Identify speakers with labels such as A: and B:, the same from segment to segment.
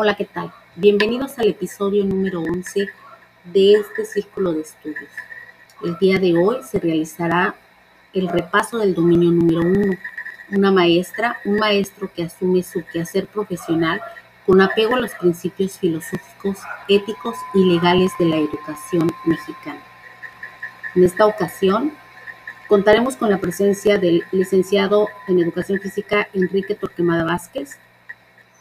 A: Hola, ¿qué tal? Bienvenidos al episodio número 11 de este círculo de estudios. El día de hoy se realizará el repaso del dominio número 1. Una maestra, un maestro que asume su quehacer profesional con apego a los principios filosóficos, éticos y legales de la educación mexicana. En esta ocasión contaremos con la presencia del licenciado en Educación Física Enrique Torquemada Vázquez,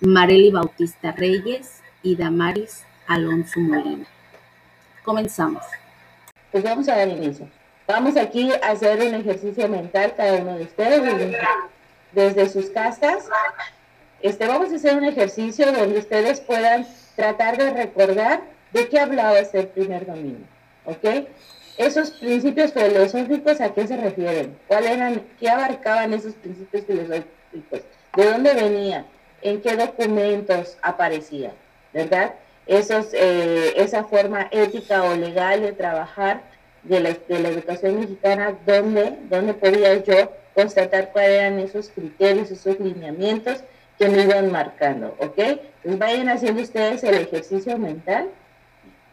A: Marely Bautista Reyes y Damaris Alonso Molina. Comenzamos.
B: Pues vamos a dar inicio. Vamos aquí a hacer un ejercicio mental cada uno de ustedes desde, sus casas. Este, vamos a hacer un ejercicio donde ustedes puedan tratar de recordar de qué hablaba este primer dominio. ¿Ok? Esos principios filosóficos, ¿a qué se refieren? ¿Cuál eran, qué abarcaban esos principios filosóficos? ¿De dónde venían? En qué documentos aparecía, ¿verdad? Eh, esa forma ética o legal de trabajar de la, de la educación mexicana, ¿dónde, ¿dónde podía yo constatar cuáles eran esos criterios, esos lineamientos que me iban marcando, ¿ok? Pues vayan haciendo ustedes el ejercicio mental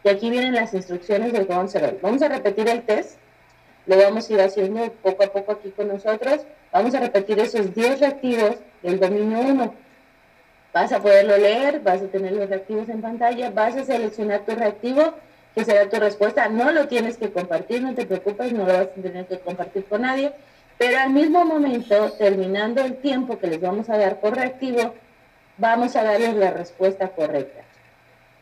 B: y aquí vienen las instrucciones del cómo Vamos a repetir el test, lo vamos a ir haciendo poco a poco aquí con nosotros. Vamos a repetir esos 10 reactivos del dominio 1 vas a poderlo leer, vas a tener los reactivos en pantalla, vas a seleccionar tu reactivo, que será tu respuesta. No lo tienes que compartir, no te preocupes, no lo vas a tener que compartir con nadie, pero al mismo momento, terminando el tiempo que les vamos a dar por reactivo, vamos a darles la respuesta correcta.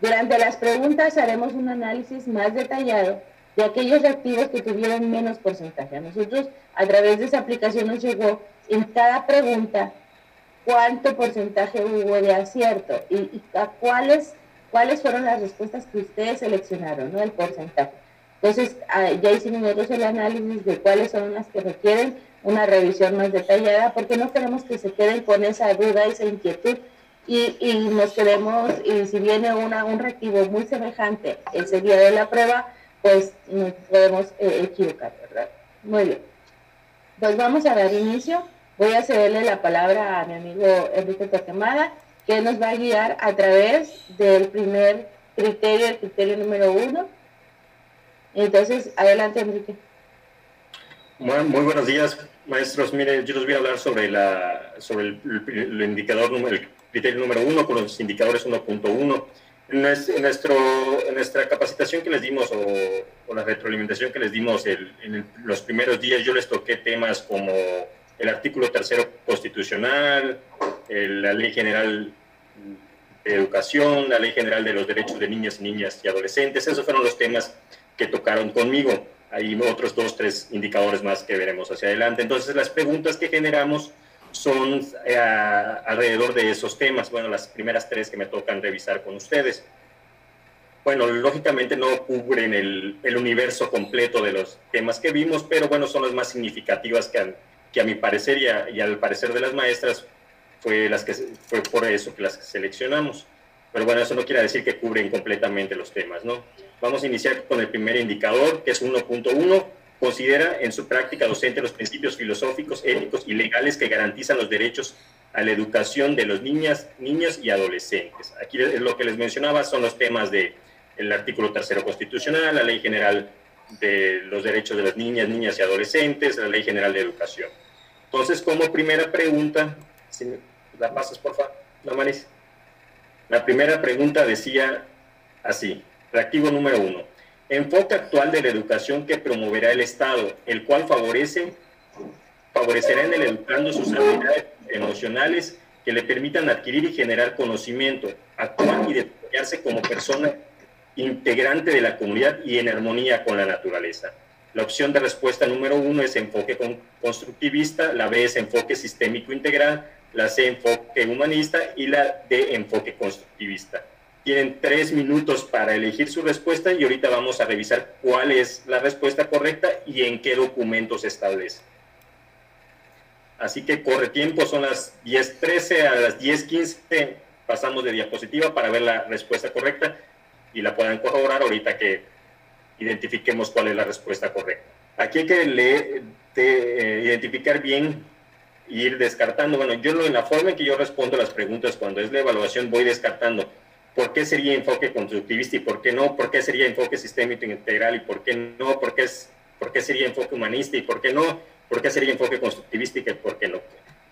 B: Durante las preguntas haremos un análisis más detallado de aquellos reactivos que tuvieron menos porcentaje. A nosotros, a través de esa aplicación, nos llegó en cada pregunta cuánto porcentaje hubo de acierto y, a cuáles, cuáles fueron las respuestas que ustedes seleccionaron, ¿no? El porcentaje. Entonces, ah, ya hicimos nosotros el análisis de cuáles son las que requieren una revisión más detallada, porque no queremos que se queden con esa duda, esa inquietud, y, y nos quedemos, y si viene una, un reactivo muy semejante ese día de la prueba, pues nos podemos eh, equivocar, ¿verdad? Muy bien. Pues vamos a dar inicio. Voy a cederle la palabra a mi amigo Enrique Torquemada, que nos va a guiar a través del primer criterio, el criterio número uno. Entonces, adelante, Enrique.
C: Bueno, muy buenos días, maestros. Mire, yo les voy a hablar sobre, la, sobre el, indicador, el criterio número uno con los indicadores 1.1. En, nuestro, en nuestra capacitación que les dimos o, la retroalimentación que les dimos en los primeros días, yo les toqué temas como el artículo tercero constitucional, la ley general de educación, la ley general de los derechos de niñas, niñas y adolescentes. Esos fueron los temas que tocaron conmigo. Hay otros dos, tres indicadores más que veremos hacia adelante. Entonces, las preguntas que generamos son eh, alrededor de esos temas. Bueno, las primeras tres que me tocan revisar con ustedes. Bueno, lógicamente no cubren el, el universo completo de los temas que vimos, pero bueno, son las más significativas que han que a mi parecer y, al parecer de las maestras fue, las que, fue por eso que las seleccionamos. Pero bueno, eso no quiere decir que cubren completamente los temas, ¿no? Vamos a iniciar con el primer indicador, que es 1.1. Considera en su práctica docente los principios filosóficos, éticos y legales que garantizan los derechos a la educación de los niñas, niños y adolescentes. Aquí lo que les mencionaba son los temas del el artículo tercero constitucional, la ley general de los derechos de las niñas, niñas y adolescentes, la ley general de educación. Entonces, como primera pregunta, si la pasas por favor, no manes. La primera pregunta decía así, reactivo número uno, enfoque actual de la educación que promoverá el Estado, el cual favorece, favorecerá en el educando sus habilidades emocionales que le permitan adquirir y generar conocimiento, actuar y desarrollarse como persona integrante de la comunidad y en armonía con la naturaleza. La opción de respuesta número uno es enfoque constructivista, la B es enfoque sistémico integral, la C enfoque humanista y la D enfoque constructivista. Tienen tres minutos para elegir su respuesta y ahorita vamos a revisar cuál es la respuesta correcta y en qué documento se establece. Así que corre tiempo, son las 10.13 a las 10.15, pasamos de diapositiva para ver la respuesta correcta y la puedan corroborar ahorita que identifiquemos cuál es la respuesta correcta. Aquí hay que leer, eh, identificar bien e ir descartando. Bueno, yo en la forma en que yo respondo las preguntas cuando es la evaluación voy descartando. ¿Por qué sería enfoque constructivista y por qué no? ¿Por qué sería enfoque sistémico integral y por qué no? ¿Por qué, es, por qué sería enfoque humanista y por qué no? ¿Por qué sería enfoque constructivista y por qué no?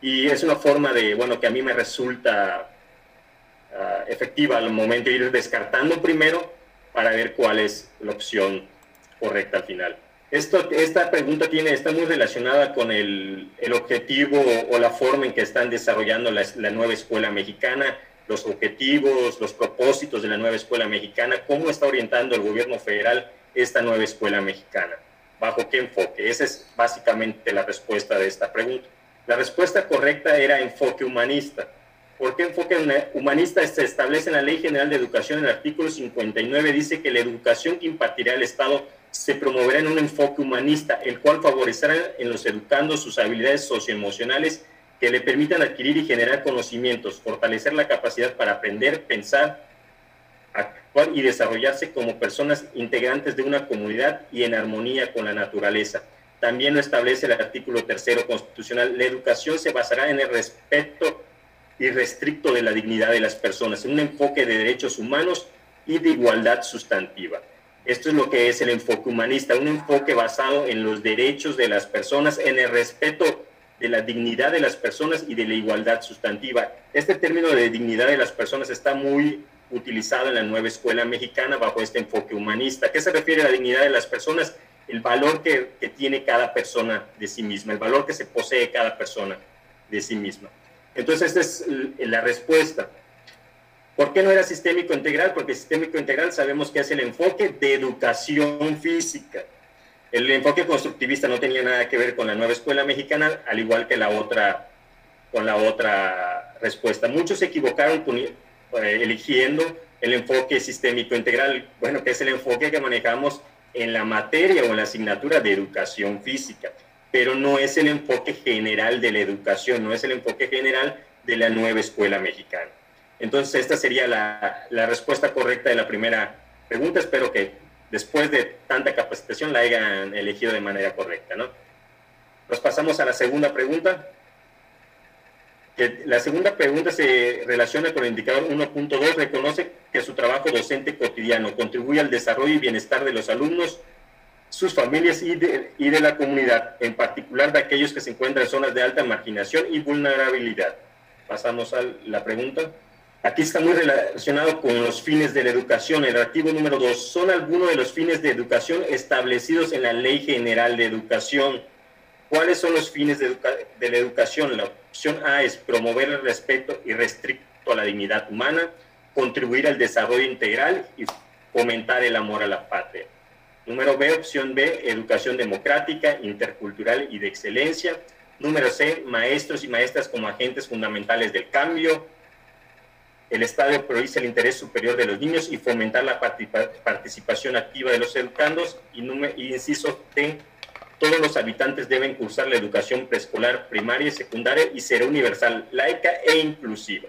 C: Y es una forma de, bueno, que a mí me resulta uh, efectiva al momento de ir descartando primero para ver cuál es la opción correcta al final. Esto, esta pregunta tiene, está muy relacionada con el, el objetivo o la forma en que están desarrollando la, la, nueva escuela mexicana, los objetivos, los propósitos de la nueva escuela mexicana, cómo está orientando el gobierno federal esta nueva escuela mexicana, bajo qué enfoque. Esa es básicamente la respuesta de esta pregunta. La respuesta correcta era enfoque humanista. ¿Por qué enfoque humanista se establece en la Ley General de Educación? En el artículo 59 dice que la educación que impartirá el Estado se promoverá en un enfoque humanista, el cual favorecerá en los educandos sus habilidades socioemocionales que le permitan adquirir y generar conocimientos, fortalecer la capacidad para aprender, pensar, actuar y desarrollarse como personas integrantes de una comunidad y en armonía con la naturaleza. También lo establece el artículo tercero constitucional. La educación se basará en el respeto irrestricto de la dignidad de las personas, en un enfoque de derechos humanos y de igualdad sustantiva. Esto es lo que es el enfoque humanista, un enfoque basado en los derechos de las personas, en el respeto de la dignidad de las personas y de la igualdad sustantiva. Este término de dignidad de las personas está muy utilizado en la nueva escuela mexicana bajo este enfoque humanista. ¿Qué se refiere a la dignidad de las personas? El valor que, que tiene cada persona de sí misma, el valor que se posee cada persona de sí misma. Entonces, esta es la respuesta. ¿Por qué no era sistémico integral? Porque sistémico integral sabemos que es el enfoque de educación física. El enfoque constructivista no tenía nada que ver con la nueva escuela mexicana, al igual que la otra, con la otra respuesta. Muchos se equivocaron eh, eligiendo el enfoque sistémico integral, bueno, que es el enfoque que manejamos en la materia o en la asignatura de educación física, pero no es el enfoque general de la educación, no es el enfoque general de la nueva escuela mexicana. Entonces, esta sería la, respuesta correcta de la primera pregunta. Espero que después de tanta capacitación la hayan elegido de manera correcta. ¿no? Nos pasamos a la segunda pregunta. La segunda pregunta se relaciona con el indicador 1.2. Reconoce que su trabajo docente cotidiano contribuye al desarrollo y bienestar de los alumnos, sus familias y de, la comunidad, en particular de aquellos que se encuentran en zonas de alta marginación y vulnerabilidad. Pasamos a la pregunta. Aquí está muy relacionado con los fines de la educación. El artículo número 2 son algunos de los fines de educación establecidos en la Ley General de Educación. ¿Cuáles son los fines de, la educación? La opción A es promover el respeto y restricto a la dignidad humana, contribuir al desarrollo integral y fomentar el amor a la patria. Número B, opción B, educación democrática, intercultural y de excelencia. Número C, maestros y maestras como agentes fundamentales del cambio el Estado prioriza el interés superior de los niños y fomentar la participación activa de los educandos. Y, inciso T, todos los habitantes deben cursar la educación preescolar, primaria y secundaria y será universal, laica e inclusiva.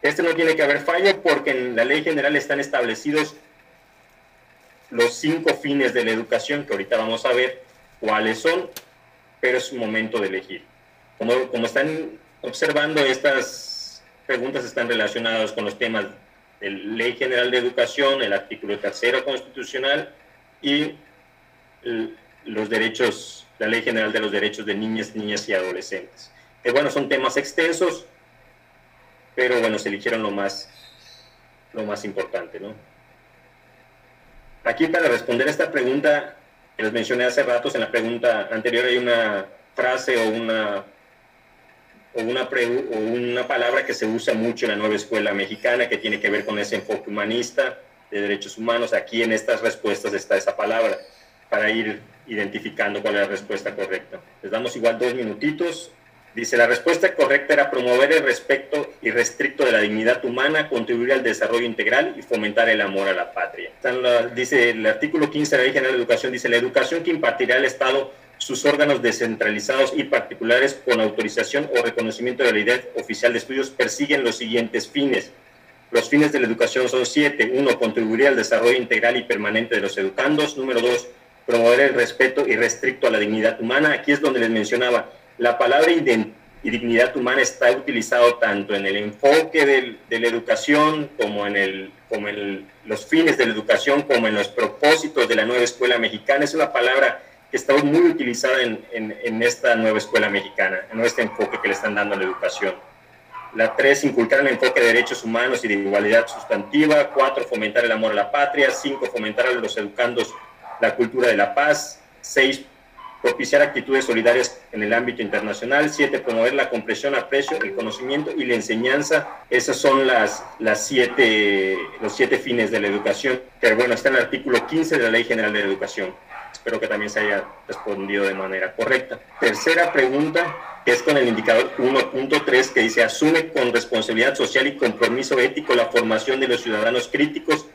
C: Este no tiene que haber fallo porque en la ley general están establecidos los cinco fines de la educación, que ahorita vamos a ver cuáles son, pero es momento de elegir. Como, como están observando estas preguntas están relacionadas con los temas de Ley General de Educación, el artículo tercero constitucional y los derechos, la Ley General de los Derechos de Niñas, Niñas y Adolescentes. Que bueno, son temas extensos, pero bueno, se eligieron lo más, lo más importante, ¿no? Aquí para responder esta pregunta que les mencioné hace ratos, en la pregunta anterior hay una frase o una o una, o una palabra que se usa mucho en la nueva escuela mexicana que tiene que ver con ese enfoque humanista de derechos humanos. Aquí en estas respuestas está esa palabra para ir identificando cuál es la respuesta correcta. Les damos igual dos minutitos. Dice, la respuesta correcta era promover el respeto irrestricto de la dignidad humana, contribuir al desarrollo integral y fomentar el amor a la patria. dice el artículo 15 de la Ley General de Educación, dice, la educación que impartirá el Estado sus órganos descentralizados y particulares con autorización o reconocimiento de la idea oficial de estudios persiguen los siguientes fines. Los fines de la educación son siete. Uno, contribuir al desarrollo integral y permanente de los educandos. Número dos, promover el respeto y restricto a la dignidad humana. Aquí es donde les mencionaba, la palabra y dignidad humana está utilizado tanto en el enfoque de la educación como en, el, como en los fines de la educación, como en los propósitos de la nueva escuela mexicana. Es una palabra que está muy utilizada en, en, esta nueva escuela mexicana, en este enfoque que le están dando a la educación. La tres, inculcar el enfoque de derechos humanos y de igualdad sustantiva. Cuatro, fomentar el amor a la patria. Cinco, fomentar a los educandos la cultura de la paz. Seis, propiciar actitudes solidarias en el ámbito internacional, siete, promover la comprensión, aprecio, el conocimiento y la enseñanza. Esos son las, las siete, los siete fines de la educación, que bueno, está en el artículo 15 de la Ley General de la Educación. Espero que también se haya respondido de manera correcta. Tercera pregunta, que es con el indicador 1.3, que dice, asume con responsabilidad social y compromiso ético la formación de los ciudadanos críticos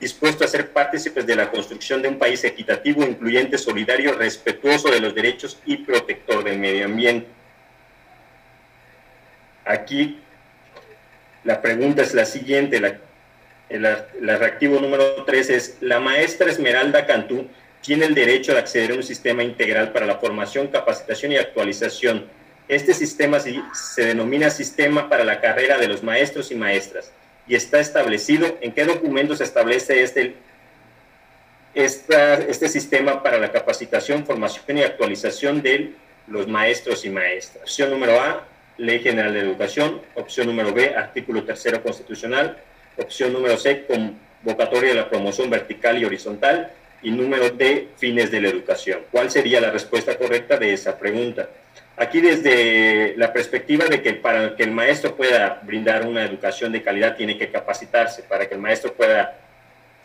C: dispuesto a ser partícipes de la construcción de un país equitativo, incluyente, solidario, respetuoso de los derechos y protector del medio ambiente. Aquí la pregunta es la siguiente, la, el, reactivo número 3 es, la maestra Esmeralda Cantú tiene el derecho de acceder a un sistema integral para la formación, capacitación y actualización. Este sistema se denomina Sistema para la Carrera de los Maestros y Maestras y está establecido en qué documento se establece este, este sistema para la capacitación, formación y actualización de los maestros y maestras. Opción número A, Ley General de Educación. Opción número B, artículo tercero constitucional. Opción número C, convocatoria de la promoción vertical y horizontal. Y número D, fines de la educación. ¿Cuál sería la respuesta correcta de esa pregunta? Aquí desde la perspectiva de que para que el maestro pueda brindar una educación de calidad tiene que capacitarse, para que el maestro pueda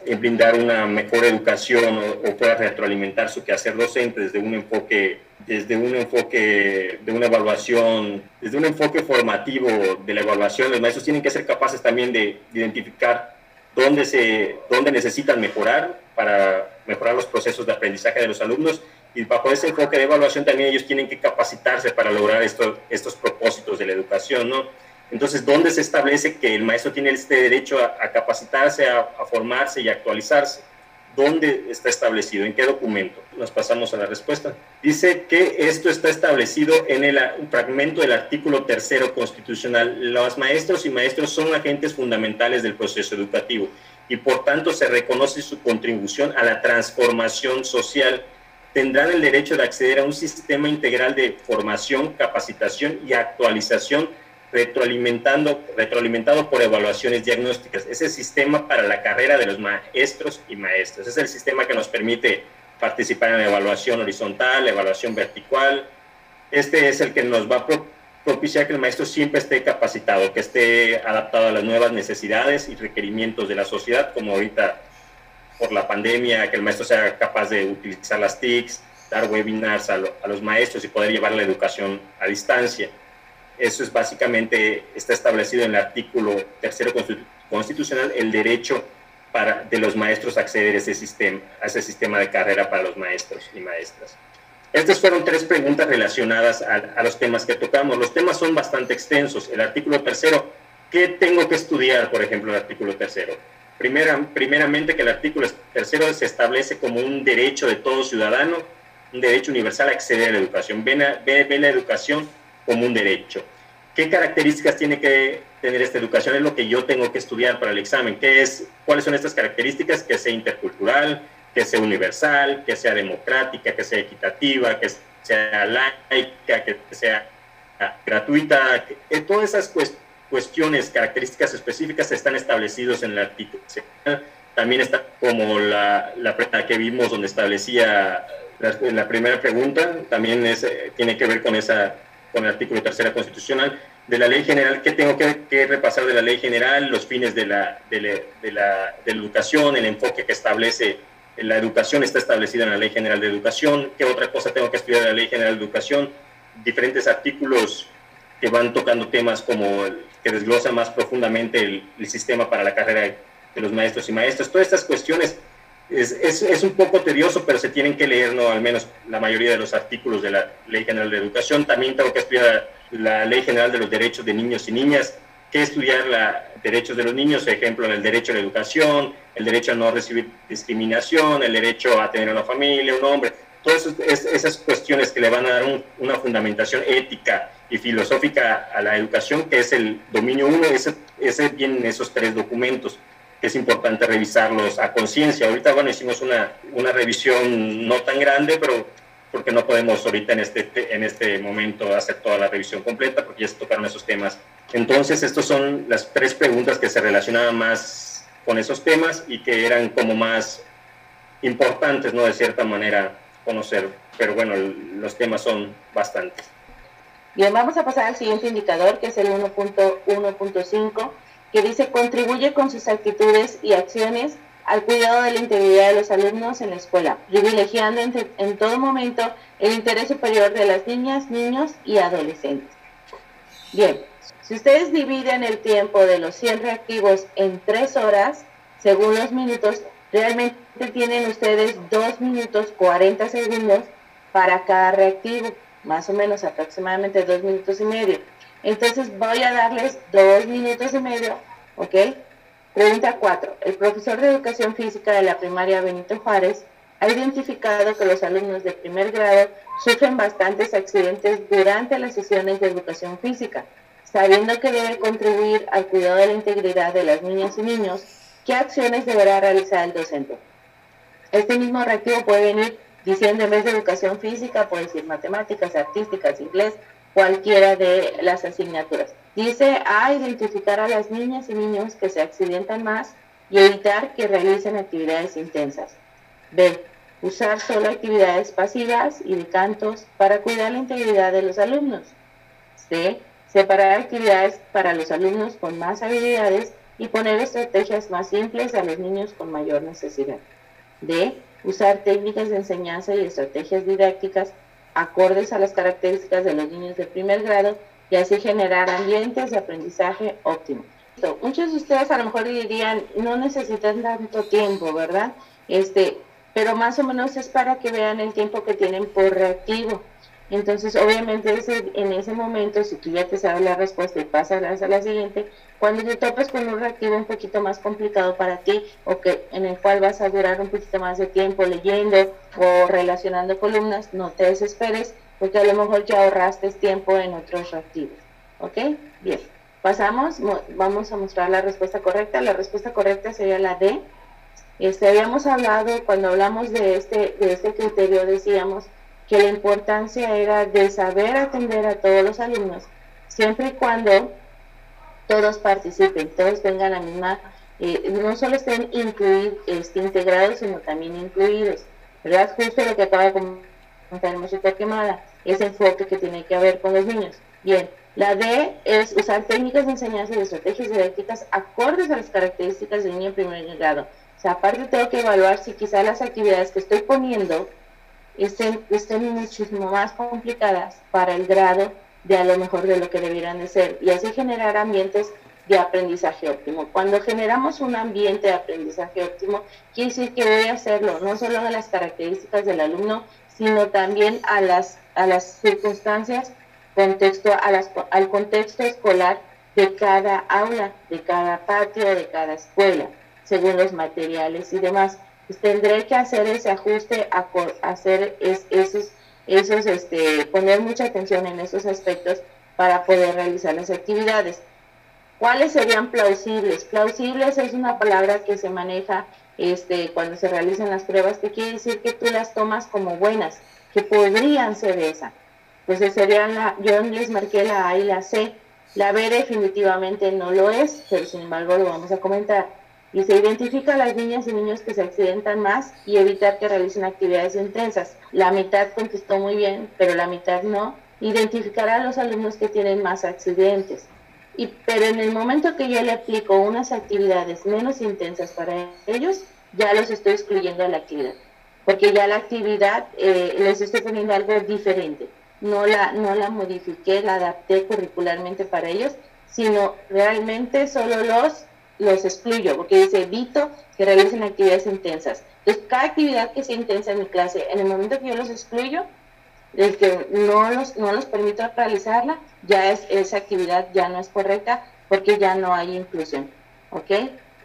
C: eh, brindar una mejor educación o, pueda retroalimentar su quehacer docente desde un enfoque desde un enfoque de una evaluación, desde un enfoque formativo de la evaluación, los maestros tienen que ser capaces también de identificar dónde, se, dónde necesitan mejorar para mejorar los procesos de aprendizaje de los alumnos y bajo ese enfoque de evaluación también ellos tienen que capacitarse para lograr estos, estos propósitos de la educación, ¿no? Entonces, ¿dónde se establece que el maestro tiene este derecho a, capacitarse, a, formarse y actualizarse? ¿Dónde está establecido? ¿En qué documento? Nos pasamos a la respuesta. Dice que esto está establecido en el fragmento del artículo tercero constitucional. Los maestros y maestros son agentes fundamentales del proceso educativo y por tanto se reconoce su contribución a la transformación social tendrán el derecho de acceder a un sistema integral de formación, capacitación y actualización retroalimentando, retroalimentado por evaluaciones diagnósticas. Es el sistema para la carrera de los maestros y maestras. Es el sistema que nos permite participar en la evaluación horizontal, la evaluación vertical. Este es el que nos va a propiciar que el maestro siempre esté capacitado, que esté adaptado a las nuevas necesidades y requerimientos de la sociedad, como ahorita por la pandemia, que el maestro sea capaz de utilizar las TICs, dar webinars a, los maestros y poder llevar la educación a distancia. Eso es básicamente, está establecido en el artículo tercero constitucional, el derecho para, de los maestros a acceder a ese, sistema, a ese sistema de carrera para los maestros y maestras. Estas fueron tres preguntas relacionadas a, a los temas que tocamos. Los temas son bastante extensos. El artículo tercero, ¿qué tengo que estudiar, por ejemplo, el artículo tercero? Primera, primeramente que el artículo tercero se establece como un derecho de todo ciudadano, un derecho universal a acceder a la educación. Ve, la educación como un derecho. ¿Qué características tiene que tener esta educación? Es lo que yo tengo que estudiar para el examen. ¿Qué es, ¿Cuáles son estas características? Que sea intercultural, que sea universal, que sea democrática, que sea equitativa, que sea laica, que sea gratuita. Que, todas esas cuestiones cuestiones, características específicas están establecidos en el artículo. También está como la, la que vimos donde establecía la, la primera pregunta, también es, eh, tiene que ver con, esa, con el artículo tercera constitucional de la ley general, ¿qué tengo que, repasar de la ley general? Los fines de la, de, la, de, la, de la educación, el enfoque que establece la educación está establecido en la Ley General de Educación. ¿Qué otra cosa tengo que estudiar de la Ley General de Educación? Diferentes artículos que van tocando temas como que desglosa más profundamente el, sistema para la carrera de los maestros y maestras. Todas estas cuestiones es, es, un poco tedioso, pero se tienen que leer, ¿no? al menos la mayoría de los artículos de la Ley General de Educación. También tengo que estudiar la Ley General de los Derechos de Niños y Niñas, que estudiar los derechos de los niños, por ejemplo, el derecho a la educación, el derecho a no recibir discriminación, el derecho a tener una familia, un hombre, todas esas cuestiones que le van a dar una fundamentación ética y filosófica a la educación, que es el dominio 1, ese, ese vienen esos tres documentos, que es importante revisarlos a conciencia. Ahorita, bueno, hicimos una, una revisión no tan grande, pero porque no podemos ahorita en este, en este momento hacer toda la revisión completa, porque ya se tocaron esos temas. Entonces, estas son las tres preguntas que se relacionaban más con esos temas y que eran como más importantes, ¿no? De cierta manera, conocer. Pero bueno, los temas son bastantes.
B: Bien, vamos a pasar al siguiente indicador, que es el 1.1.5, que dice contribuye con sus actitudes y acciones al cuidado de la integridad de los alumnos en la escuela, privilegiando en, todo momento el interés superior de las niñas, niños y adolescentes. Bien, si ustedes dividen el tiempo de los 100 reactivos en 3 horas, según los minutos, realmente tienen ustedes 2 minutos 40 segundos para cada reactivo más o menos aproximadamente dos minutos y medio. Entonces voy a darles dos minutos y medio, ¿ok? Pregunta 4. El profesor de educación física de la primaria Benito Juárez ha identificado que los alumnos de primer grado sufren bastantes accidentes durante las sesiones de educación física. Sabiendo que debe contribuir al cuidado de la integridad de las niñas y niños, ¿qué acciones deberá realizar el docente? Este mismo reactivo puede venir diciendo en vez de educación física, puede decir matemáticas, artísticas, inglés, cualquiera de las asignaturas. Dice a identificar a las niñas y niños que se accidentan más y evitar que realicen actividades intensas. B. Usar solo actividades pasivas y de cantos para cuidar la integridad de los alumnos. C. Separar actividades para los alumnos con más habilidades y poner estrategias más simples a los niños con mayor necesidad. D usar técnicas de enseñanza y estrategias didácticas acordes a las características de los niños de primer grado y así generar ambientes de aprendizaje óptimos. Muchos de ustedes a lo mejor dirían, no necesitan tanto tiempo, ¿verdad? Este, pero más o menos es para que vean el tiempo que tienen por reactivo. Entonces, obviamente, en ese momento, si tú ya te sabes la respuesta y pasas a la siguiente, cuando te topas con un reactivo un poquito más complicado para ti o que en el cual vas a durar un poquito más de tiempo leyendo o relacionando columnas, no te desesperes porque a lo mejor ya ahorraste tiempo en otros reactivos. ¿Ok? Bien. Pasamos, vamos a mostrar la respuesta correcta. La respuesta correcta sería la D. Este, habíamos hablado, cuando hablamos de este, de este criterio, decíamos que la importancia era de saber atender a todos los alumnos, siempre y cuando todos participen, todos tengan la misma, eh, no solo estén incluidos, este, integrados, sino también incluidos. ¿Verdad? Justo lo que acaba de comentar música quemada, ese enfoque que tiene que haber con los niños. Bien, la D es usar técnicas de enseñanza y estrategias didácticas acordes a las características del niño en primer grado. O sea, aparte tengo que evaluar si quizás las actividades que estoy poniendo estén, estén muchísimo más complicadas para el grado de a lo mejor de lo que debieran de ser y así generar ambientes de aprendizaje óptimo. Cuando generamos un ambiente de aprendizaje óptimo, quiere decir que voy a hacerlo no solo a las características del alumno, sino también a las, a las circunstancias, contexto, a las, al contexto escolar de cada aula, de cada patio, de cada escuela, según los materiales y demás. Tendré que hacer ese ajuste, a, hacer esos esos, este, poner mucha atención en esos aspectos para poder realizar las actividades. ¿Cuáles serían plausibles? Plausibles es una palabra que se maneja este, cuando se realizan las pruebas, que quiere decir que tú las tomas como buenas, que podrían ser esa. Pues serían la, yo les marqué la A y la C. La B definitivamente no lo es, pero sin embargo lo vamos a comentar se identifica a las niñas y niños que se accidentan más y evitar que realicen actividades intensas. La mitad contestó muy bien, pero la mitad no. Identificar a los alumnos que tienen más accidentes. Y, pero en el momento que yo le aplico unas actividades menos intensas para ellos, ya los estoy excluyendo de la actividad. Porque ya la actividad eh, les estoy poniendo algo diferente. No la, no la modifiqué, la adapté curricularmente para ellos, sino realmente solo los los excluyo, porque dice evito que realicen actividades intensas. Entonces, cada actividad que sea intensa en mi clase, en el momento que yo los excluyo, el que no los, no los permito realizarla, ya es esa actividad ya no es correcta porque ya no hay inclusión. ¿Ok?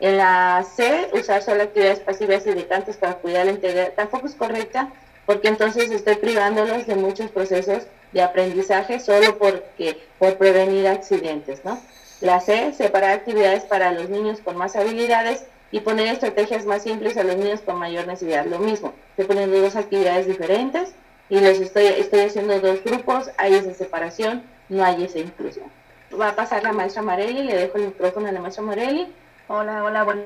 B: En la C, usar solo actividades pasivas y de para cuidar la integridad tampoco es correcta porque entonces estoy privándolos de muchos procesos de aprendizaje solo porque, por prevenir accidentes, ¿no? La C, separar actividades para los niños con más habilidades y poner estrategias más simples a los niños con mayor necesidad. Lo mismo, estoy poniendo dos actividades diferentes y los estoy, estoy haciendo dos grupos, hay esa separación, no hay esa inclusión. Va a pasar la maestra Marelli, le dejo el micrófono a la maestra Marelli.
D: Hola, hola, buen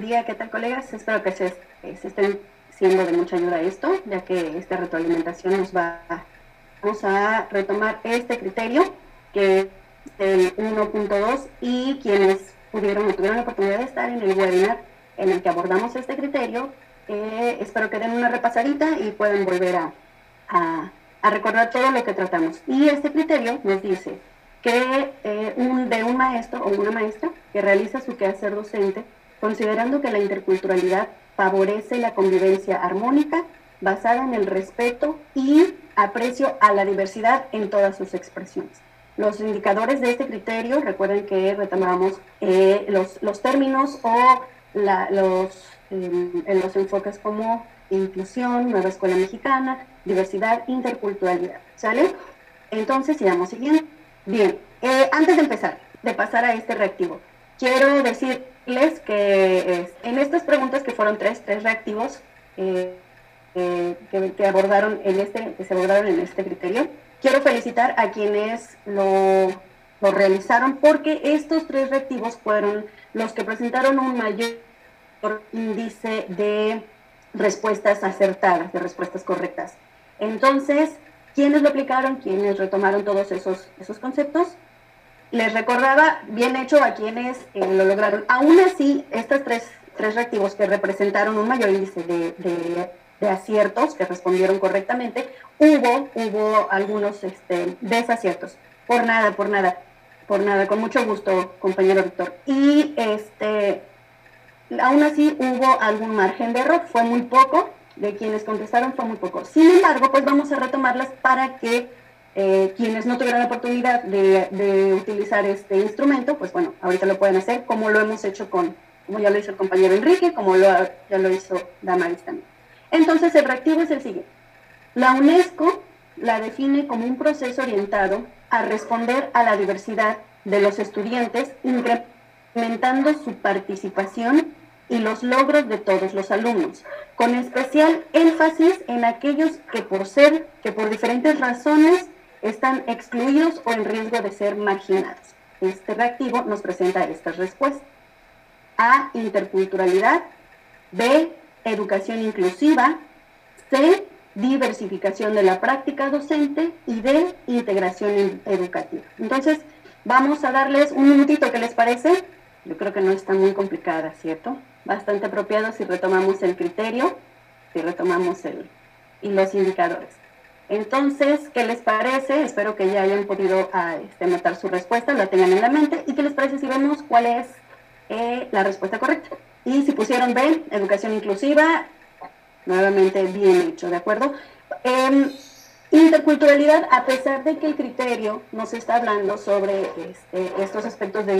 D: día, ¿qué tal colegas? Espero que se, se estén siendo de mucha ayuda esto, ya que esta retroalimentación nos va a, vamos a retomar este criterio que el 1.2 y quienes pudieron o tuvieron la oportunidad de estar en el webinar en el que abordamos este criterio, eh, espero que den una repasadita y puedan volver a, recordar todo lo que tratamos. Y este criterio nos dice que eh, un, de un maestro o una maestra que realiza su quehacer docente, considerando que la interculturalidad favorece la convivencia armónica basada en el respeto y aprecio a la diversidad en todas sus expresiones. Los indicadores de este criterio, recuerden que retomábamos eh, los, los, términos o los, em, en los enfoques como inclusión, nueva escuela mexicana, diversidad, interculturalidad. ¿Sale? Entonces, sigamos siguiendo. Bien, eh, antes de empezar, de pasar a este reactivo, quiero decirles que en estas preguntas, que fueron tres, tres reactivos eh, que, que, abordaron en este, que se abordaron en este criterio, quiero felicitar a quienes lo, realizaron porque estos tres reactivos fueron los que presentaron un mayor índice de respuestas acertadas, de respuestas correctas. Entonces, ¿quiénes lo aplicaron? ¿Quiénes retomaron todos esos, esos conceptos? Les recordaba, bien hecho a quienes eh, lo lograron. Aún así, estos tres, tres reactivos que representaron un mayor índice de de aciertos que respondieron correctamente, hubo, hubo algunos este, desaciertos. Por nada, por nada, por nada, con mucho gusto, compañero Víctor. Y este, aún así hubo algún margen de error, fue muy poco, de quienes contestaron fue muy poco. Sin embargo, pues vamos a retomarlas para que eh, quienes no tuvieron la oportunidad de, de, utilizar este instrumento, pues bueno, ahorita lo pueden hacer como lo hemos hecho con, como ya lo hizo el compañero Enrique, como lo, ya lo hizo Damaris también. Entonces, el reactivo es el siguiente. La UNESCO la define como un proceso orientado a responder a la diversidad de los estudiantes, incrementando su participación y los logros de todos los alumnos, con especial énfasis en aquellos que por ser, que por diferentes razones están excluidos o en riesgo de ser marginados. Este reactivo nos presenta estas respuestas. A, interculturalidad. B, educación inclusiva, C, diversificación de la práctica docente y D, integración educativa. Entonces, vamos a darles un minutito, ¿qué les parece? Yo creo que no está muy complicada, ¿cierto? Bastante apropiado si retomamos el criterio, si retomamos el, y los indicadores. Entonces, ¿qué les parece? Espero que ya hayan podido ah, este, anotar su respuesta, la tengan en la mente. ¿Y qué les parece si vemos cuál es eh, la respuesta correcta? Y si pusieron B, educación inclusiva, nuevamente bien hecho, ¿de acuerdo? Em, interculturalidad, a pesar de que el criterio nos está hablando sobre este, estos aspectos de,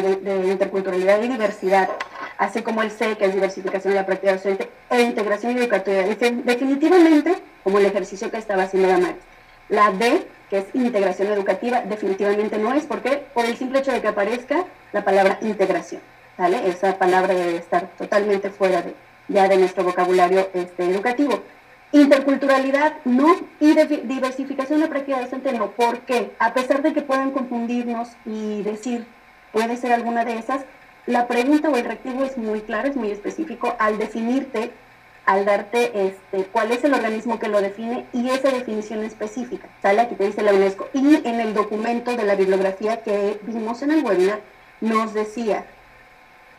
D: interculturalidad y diversidad, así como el C, que es diversificación de la práctica docente, e integración educativa, definitivamente, como el ejercicio que estaba haciendo Damaris. La D, que es integración educativa, definitivamente no es, porque Por el simple hecho de que aparezca la palabra integración. Esa palabra debe estar totalmente fuera de, ya de nuestro vocabulario este, educativo. Interculturalidad no y diversificación de práctica docente no. ¿Por qué? A pesar de que puedan confundirnos y decir puede ser alguna de esas, la pregunta o el reactivo es muy claro, es muy específico al definirte, al darte este, cuál es el organismo que lo define y esa definición específica. Sale aquí te dice la UNESCO. Y en el documento de la bibliografía que vimos en el webinar nos decía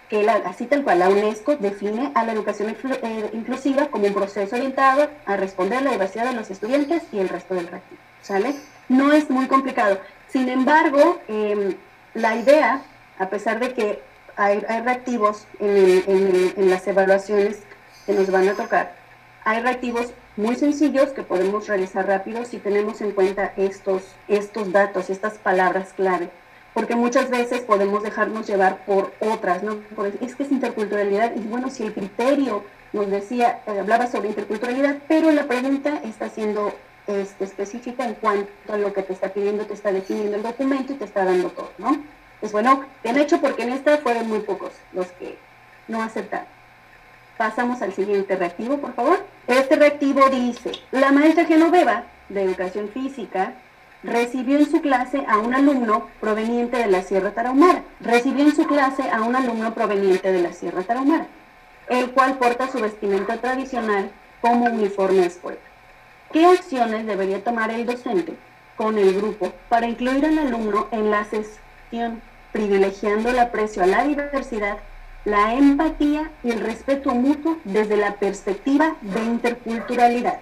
D: que la, así tal cual la UNESCO define a la educación eh, inclusiva como un proceso orientado a responder a la diversidad de los estudiantes y el resto del reactivo. ¿Sale? No es muy complicado. Sin embargo, em, la idea, a pesar de que hay, reactivos en, en, las evaluaciones que nos van a tocar, hay reactivos muy sencillos que podemos realizar rápido si tenemos en cuenta estos, estos datos, estas palabras clave porque muchas veces podemos dejarnos llevar por otras, ¿no? es que es interculturalidad, y bueno, si el criterio nos decía, eh, hablaba sobre interculturalidad, pero la pregunta está siendo este, específica en cuanto a lo que te está pidiendo, te está definiendo el documento y te está dando todo, ¿no? Pues bueno, bien hecho porque en esta fueron muy pocos los que no aceptaron. Pasamos al siguiente reactivo, por favor. Este reactivo dice, la maestra Genoveva de Educación Física recibió en su clase a un alumno proveniente de la Sierra Tarahumara. Recibió en su clase a un alumno proveniente de la Sierra Tarahumara, el cual porta su vestimenta tradicional como uniforme escuela. ¿Qué acciones debería tomar el docente con el grupo para incluir al alumno en la sesión, privilegiando el aprecio a la diversidad, la empatía y el respeto mutuo desde la perspectiva de interculturalidad?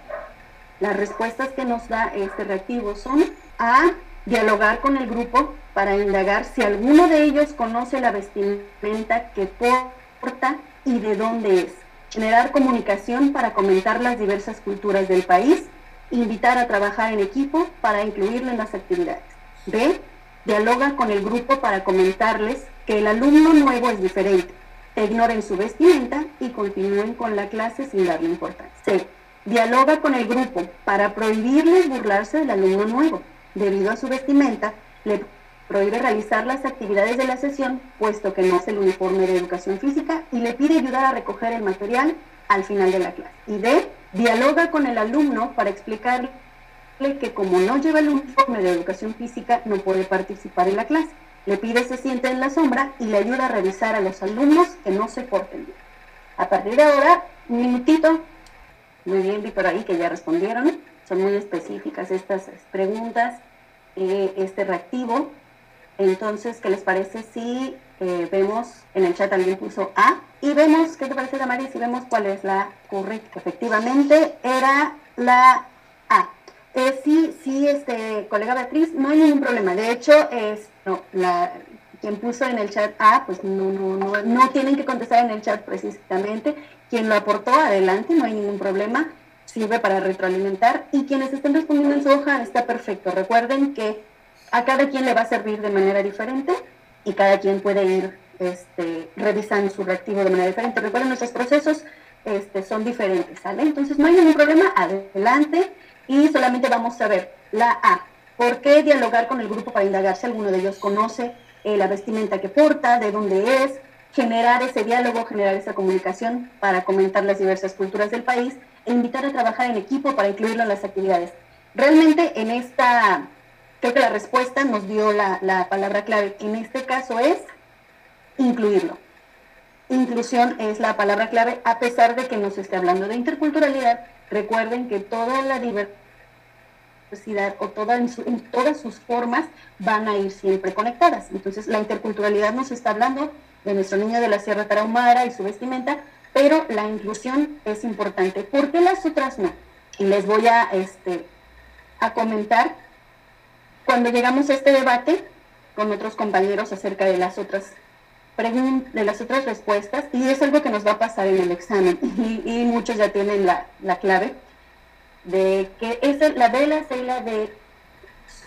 D: Las respuestas que nos da este reactivo son a dialogar con el grupo para indagar si alguno de ellos conoce la vestimenta que porta y de dónde es. Generar comunicación para comentar las diversas culturas del país. Invitar a trabajar en equipo para incluirlo en las actividades. B. Dialoga con el grupo para comentarles que el alumno nuevo es diferente. Ignoren su vestimenta y continúen con la clase sin darle importancia. C. Dialoga con el grupo para prohibirles burlarse del alumno nuevo debido a su vestimenta, le prohíbe realizar las actividades de la sesión, puesto que no es el uniforme de educación física, y le pide ayudar a recoger el material al final de la clase. Y D, dialoga con el alumno para explicarle que como no lleva el uniforme de educación física, no puede participar en la clase. Le pide se siente en la sombra y le ayuda a revisar a los alumnos que no se porten bien. A partir de ahora, un minutito. Muy bien, vi por ahí que ya respondieron son muy específicas estas preguntas, eh, este reactivo. Entonces, ¿qué les parece si eh, vemos, en el chat alguien puso A, y vemos, ¿qué te parece, Damaris? Si vemos cuál es la correcta. Efectivamente, era la A. Eh, sí, sí, este, colega Beatriz, no hay ningún problema. De hecho, es, no, la, quien puso en el chat A, pues no, no, no, no tienen que contestar en el chat precisamente. Quien lo aportó, adelante, no hay ningún problema sirve para retroalimentar y quienes estén respondiendo en su hoja está perfecto. Recuerden que a cada quien le va a servir de manera diferente y cada quien puede ir este, revisando su reactivo de manera diferente. Recuerden, nuestros procesos este, son diferentes, ¿sale? Entonces no hay ningún problema, adelante y solamente vamos a ver la A. ¿Por qué dialogar con el grupo para indagar si alguno de ellos conoce eh, la vestimenta que porta, de dónde es, generar ese diálogo, generar esa comunicación para comentar las diversas culturas del país invitar a trabajar en equipo para incluirlo en las actividades. Realmente en esta, creo que la respuesta nos dio la, la palabra clave. En este caso es incluirlo. Inclusión es la palabra clave, a pesar de que nos esté hablando de interculturalidad. Recuerden que toda la diversidad o toda en, en, todas sus formas van a ir siempre conectadas. Entonces, la interculturalidad nos está hablando de nuestro niño de la Sierra Tarahumara y su vestimenta, pero la inclusión es importante. ¿Por qué las otras no? Y les voy a, este, a comentar cuando llegamos a este debate con otros compañeros acerca de las otras de las otras respuestas, y es algo que nos va a pasar en el examen, y, muchos ya tienen la, la, clave, de que es la B, la C y la D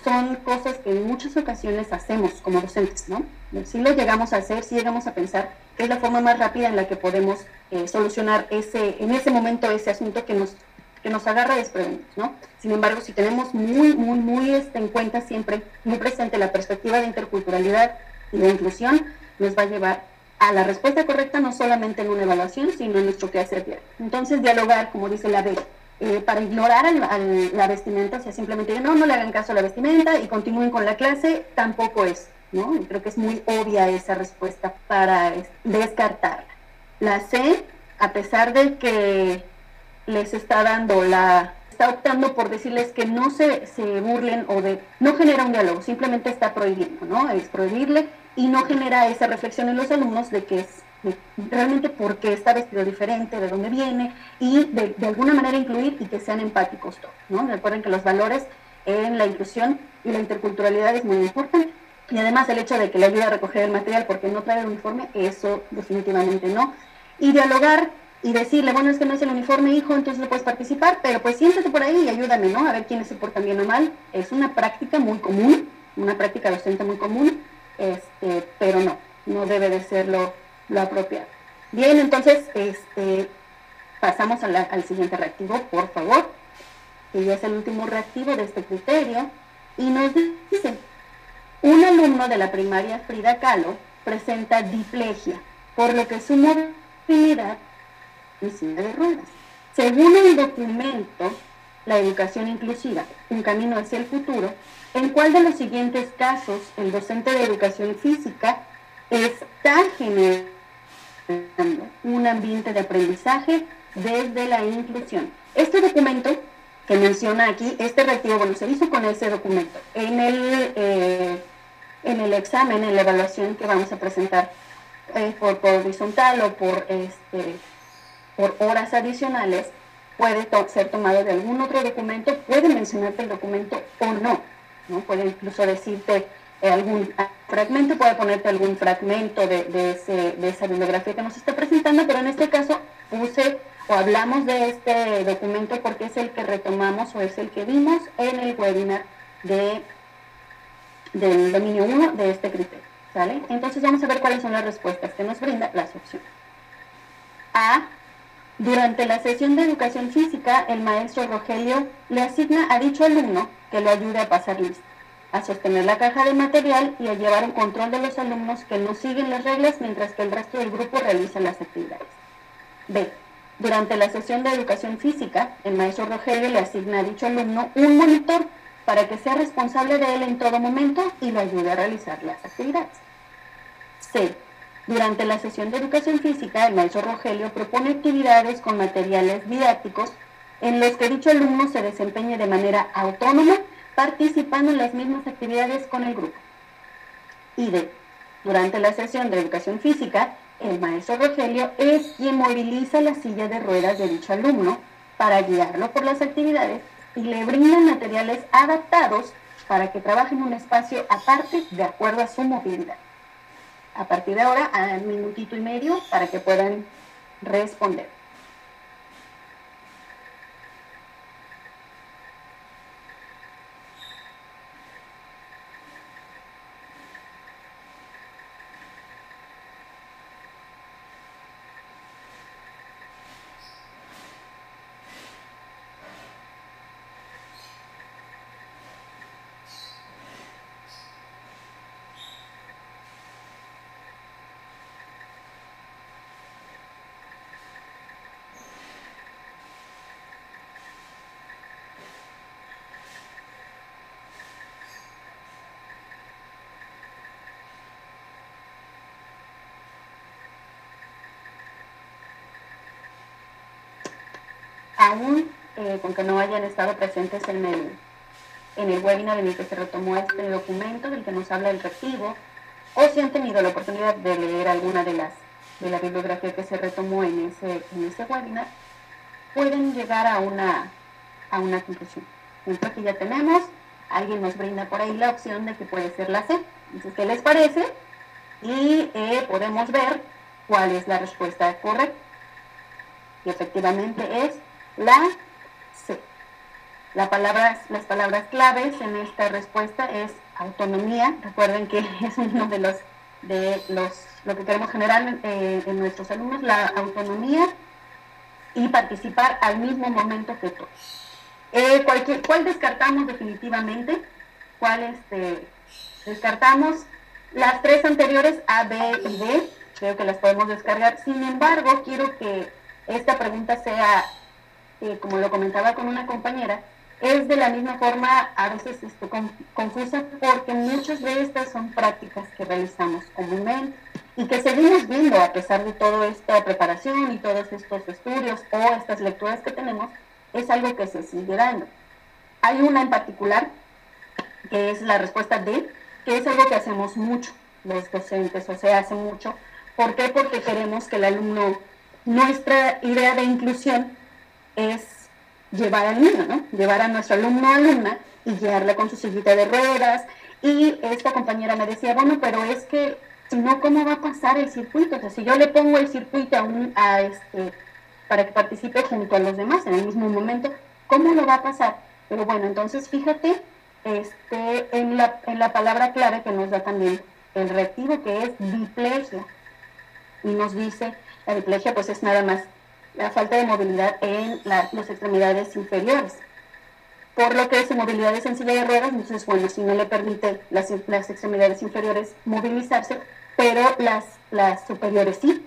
D: son cosas que en muchas ocasiones hacemos como docentes, ¿no? Si lo llegamos a hacer, si llegamos a pensar que es la forma más rápida en la que podemos eh, solucionar ese, en ese momento ese asunto que nos, que nos agarra desprevenidos, ¿no? Sin embargo, si tenemos muy, muy, muy este, en cuenta siempre, muy presente la perspectiva de interculturalidad y de inclusión, nos va a llevar a la respuesta correcta no solamente en una evaluación, sino en nuestro quehacer diario. Entonces, dialogar, como dice la B, eh, para ignorar la vestimenta, o sea, simplemente no, no le hagan caso a la vestimenta y continúen con la clase, tampoco es, ¿no? Creo que es muy obvia esa respuesta para descartarla. La C, a pesar de que les está dando la, está optando por decirles que no se, se burlen o de, no genera un diálogo, simplemente está prohibiendo, ¿no? Es prohibirle y no genera esa reflexión en los alumnos de que es realmente por qué está vestido diferente, de dónde viene y de, de, alguna manera incluir y que sean empáticos todos, ¿no? Recuerden que los valores en la inclusión y la interculturalidad es muy importante. Y además el hecho de que le ayude a recoger el material porque no trae el uniforme, eso definitivamente no. Y dialogar y decirle, bueno, es que no es el uniforme, hijo, entonces no puedes participar, pero pues siéntate por ahí y ayúdame, ¿no? A ver quiénes se portan bien o mal. Es una práctica muy común, una práctica docente muy común, este, pero no, no debe de ser lo, lo apropiado. Bien, entonces, este, pasamos al siguiente reactivo, por favor. que ya es el último reactivo de este criterio, y nos dice, un alumno de la primaria Frida Kahlo presenta diplegia, por lo que su movilidad es de ruedas. Según el documento La educación inclusiva, un camino hacia el futuro, ¿en cuál de los siguientes casos el docente de educación física está generando un ambiente de aprendizaje desde la inclusión? Este documento que menciona aquí, este reactivo, bueno, se hizo con ese documento. En el, eh, en el examen, en la evaluación que vamos a presentar eh, por, horizontal o por, este, por horas adicionales, puede ser tomado de algún otro documento, puede mencionarte el documento o no, ¿no? Puede incluso decirte eh, algún fragmento, puede ponerte algún fragmento de, de, ese, de esa bibliografía que nos está presentando, pero en este caso puse o hablamos de este documento porque es el que retomamos o es el que vimos en el webinar de, del dominio 1 de este criterio. ¿sale? Entonces vamos a ver cuáles son las respuestas que nos brinda las opciones. A. Durante la sesión de educación física, el maestro Rogelio le asigna a dicho alumno que lo ayude a pasar lista, a sostener la caja de material y a llevar un control de los alumnos que no siguen las reglas mientras que el resto del grupo realiza las actividades. B durante la sesión de educación física, el maestro Rogelio le asigna a dicho alumno un monitor para que sea responsable de él en todo momento y lo ayude a realizar las actividades. C. Durante la sesión de educación física, el maestro Rogelio propone actividades con materiales didácticos en los que dicho alumno se desempeñe de manera autónoma, participando en las mismas actividades con el grupo. Y D. Durante la sesión de educación física, el maestro Rogelio es quien moviliza la silla de ruedas de dicho alumno para guiarlo por las actividades y le brinda materiales adaptados para que trabaje en un espacio aparte de acuerdo a su movilidad. A partir de ahora, a un minutito y medio para que puedan responder. Aún eh, con que no hayan estado presentes en el, en el webinar en el que se retomó este documento del que nos habla el recibo, o si han tenido la oportunidad de leer alguna de las de la bibliografía que se retomó en ese, en ese webinar, pueden llegar a una, a una conclusión. Entonces aquí ya tenemos, alguien nos brinda por ahí la opción de que puede ser la C. Entonces, ¿qué les parece? Y eh, podemos ver cuál es la respuesta correcta. Y efectivamente es la C. La palabra, las palabras claves en esta respuesta es autonomía. Recuerden que es uno de los, de los lo que queremos generar eh, en nuestros alumnos, la autonomía y participar al mismo momento que todos. Eh, ¿Cuál descartamos definitivamente? ¿Cuál este, descartamos? Las tres anteriores, A, B y D, creo que las podemos descargar. Sin embargo, quiero que esta pregunta sea eh, como lo comentaba con una compañera, es de la misma forma a veces este, confusa porque muchas de estas son prácticas que realizamos comúnmente y que seguimos viendo a pesar de toda esta preparación y todos estos estudios o estas lecturas que tenemos, es algo que se sigue dando. Hay una en particular, que es la respuesta D, que es algo que hacemos mucho los docentes, o se hace mucho. ¿Por qué? Porque queremos que el alumno, nuestra idea de inclusión es llevar al niño, ¿no? Llevar a nuestro alumno alumna y guiarla con su sillita de ruedas. Y esta compañera me decía, bueno, pero es que si no, ¿cómo va a pasar el circuito? O sea, si yo le pongo el circuito a un, a este, para que participe junto a los demás en el mismo momento, ¿cómo lo va a pasar? Pero bueno, entonces fíjate este, en, la, en la palabra clave que nos da también el reactivo, que es diplegia. Y nos dice, la diplegia pues es nada más la falta de movilidad en las extremidades inferiores. por lo que su movilidad es en silla de ruedas, entonces, bueno, si no le permite las, las extremidades inferiores movilizarse, pero las, las superiores sí.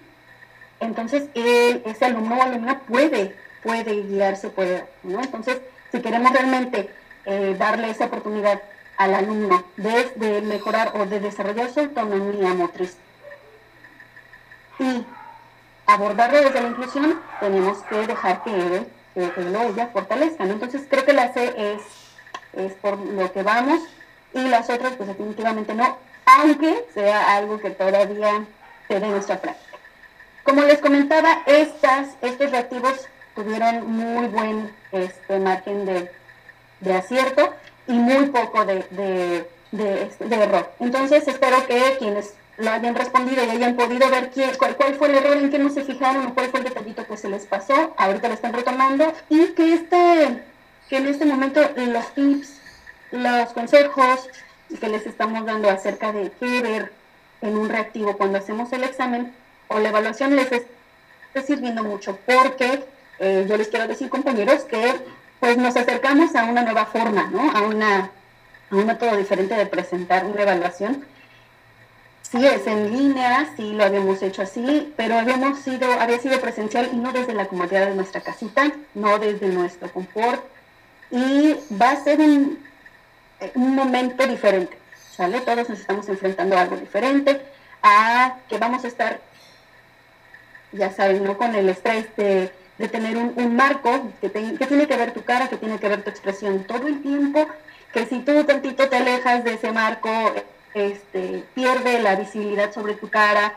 D: Entonces, ese alumno o alumna puede, puede guiarse, puede. Entonces, si queremos realmente eh, darle esa oportunidad al alumno de, de, mejorar o de desarrollar su autonomía motriz y abordarlo desde la inclusión, tenemos que dejar que él, que él o ella fortalezca. Entonces, creo que la C es, es por lo que vamos y las otras, pues definitivamente no, aunque sea algo que todavía se dé nuestra práctica. Como les comentaba, estas, estos reactivos tuvieron muy buen este, margen de, de acierto y muy poco de, de, de, error. Entonces espero que quienes lo hayan respondido y hayan podido ver quién, cuál, cuál, fue el error, en qué no se fijaron o cuál fue el detallito que se les pasó, ahorita lo están retomando y que, este, que en este momento los tips, los consejos que les estamos dando acerca de qué ver en un reactivo cuando hacemos el examen o la evaluación les está sirviendo mucho porque eh, yo les quiero decir compañeros que pues nos acercamos a una nueva forma, ¿no? A, una, a un método diferente de presentar una evaluación. Sí, es en línea, sí lo habíamos hecho así, pero habíamos sido, había sido presencial y no desde la comodidad de nuestra casita, no desde nuestro confort. Y va a ser un, un momento diferente, ¿sale? Todos nos estamos enfrentando a algo diferente, a que vamos a estar, ya saben, ¿no? Con el estrés de de tener un, marco que, que, tiene que ver tu cara, que tiene que ver tu expresión todo el tiempo, que si tú tantito te alejas de ese marco, este, pierde la visibilidad sobre tu cara,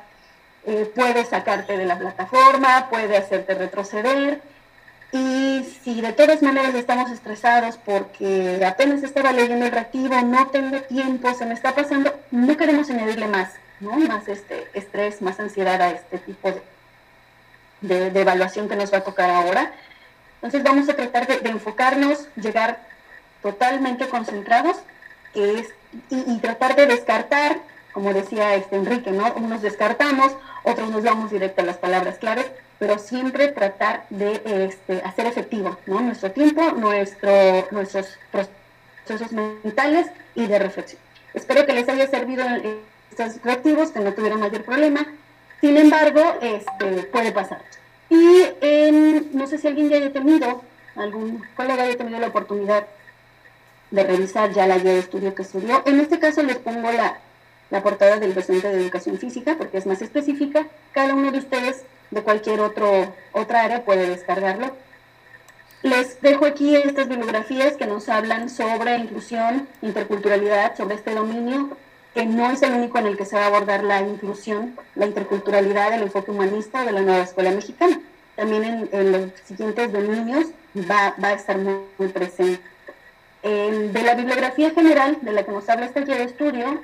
D: eh, puede sacarte de la plataforma, puede hacerte retroceder. Y si de todas maneras estamos estresados porque apenas estaba leyendo el reactivo, no tengo tiempo, se me está pasando, no queremos añadirle más, ¿no? Más este estrés, más ansiedad a este tipo de, de, evaluación que nos va a tocar ahora. Entonces vamos a tratar de, enfocarnos, llegar totalmente concentrados es, y, tratar de descartar, como decía este Enrique, ¿no? Unos descartamos, otros nos vamos directo a las palabras claves, pero siempre tratar de este, hacer efectivo ¿no? nuestro tiempo, nuestro, nuestros procesos mentales y de reflexión. Espero que les haya servido estos reactivos, que no tuvieron mayor problema. Sin embargo, este, puede pasar. Y no sé si alguien ya haya tenido, algún colega haya tenido la oportunidad de revisar ya la guía de estudio que subió. En este caso les pongo la, la portada del docente de educación física porque es más específica. Cada uno de ustedes de cualquier otro, otra área puede descargarlo. Les dejo aquí estas bibliografías que nos hablan sobre inclusión, interculturalidad, sobre este dominio que no es el único en el que se va a abordar la inclusión, la interculturalidad, el enfoque humanista de la nueva escuela mexicana. También en, los siguientes dominios va, va a estar muy, presente. De la bibliografía general de la que nos habla guía de estudio,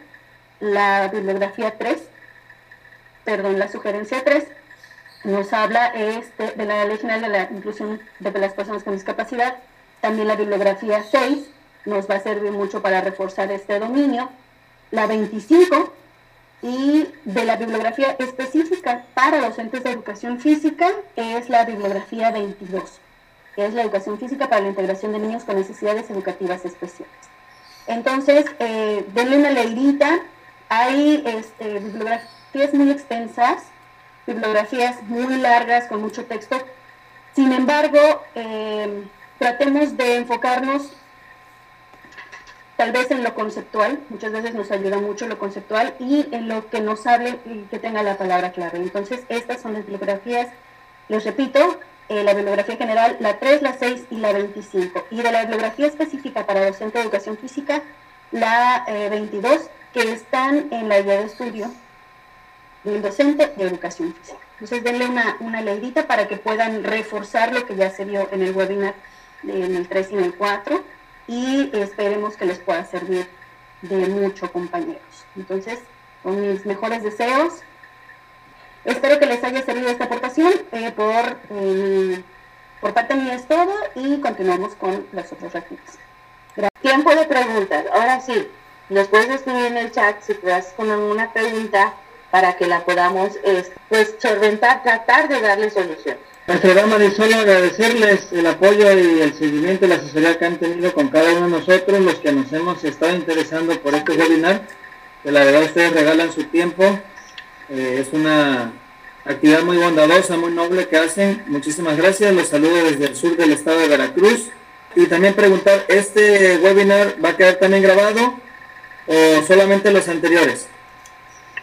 D: la bibliografía 3, perdón, la sugerencia 3, nos habla este, de la Ley General de la Inclusión de las Personas con Discapacidad. También la bibliografía 6 nos va a servir mucho para reforzar este dominio la 25 y de la bibliografía específica para docentes de educación física es la bibliografía 22, que es la educación física para la integración de niños con necesidades educativas especiales. Entonces, eh, denle una leidita, hay este, bibliografías muy extensas, bibliografías muy largas con mucho texto, sin embargo, eh, tratemos de enfocarnos tal vez en lo conceptual, muchas veces nos ayuda mucho lo conceptual y en lo que nos hable y que tenga la palabra clave. Entonces, estas son las bibliografías, les repito, eh, la bibliografía general, la 3, la 6 y la 25. Y de la bibliografía específica para docente de educación física, la 22, eh, que están en la guía de estudio del docente de educación física. Entonces, denle una, una leidita para que puedan reforzar lo que ya se vio en el webinar en el 3 y en el 4 y esperemos que les pueda servir de mucho, compañeros. Entonces, con mis mejores deseos, espero que les haya servido esta aportación. Eh, por, eh, por parte mía es todo y continuamos con los otros recursos.
B: Tiempo de preguntas. Ahora sí, nos puedes escribir en el chat si te con alguna pregunta para que la podamos pues solventar, tratar de darle solución.
E: Nuestra dama de solo agradecerles el apoyo y el seguimiento y la asesoría que han tenido con cada uno de nosotros, los que nos hemos estado interesando por este webinar, que la verdad ustedes regalan su tiempo, eh, es una actividad muy bondadosa, muy noble que hacen. Muchísimas gracias, los saludo desde el sur del estado de Veracruz. Y también preguntar, ¿este webinar va a quedar también grabado o solamente los anteriores?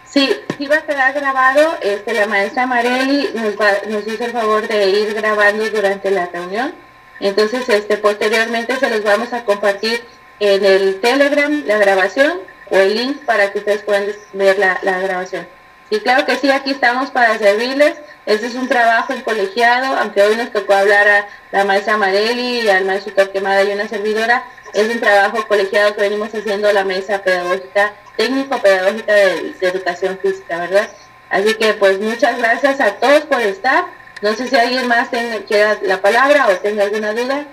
B: Sí, sí va a quedar grabado. Este, la maestra Marelli nos, nos hizo el favor de ir grabando durante la reunión. Entonces, este, posteriormente se los vamos a compartir en el Telegram la grabación o el link para que ustedes puedan ver la grabación. Y claro que sí, aquí estamos para servirles. Este es un trabajo en colegiado, aunque hoy nos tocó hablar a la maestra Marelli al maestro Torquemada y una servidora. Es un trabajo colegiado que venimos haciendo la mesa pedagógica, técnico-pedagógica de, educación física, ¿verdad? Así que pues muchas gracias a todos por estar. No sé si alguien más tenga, quiera la palabra o tenga alguna duda.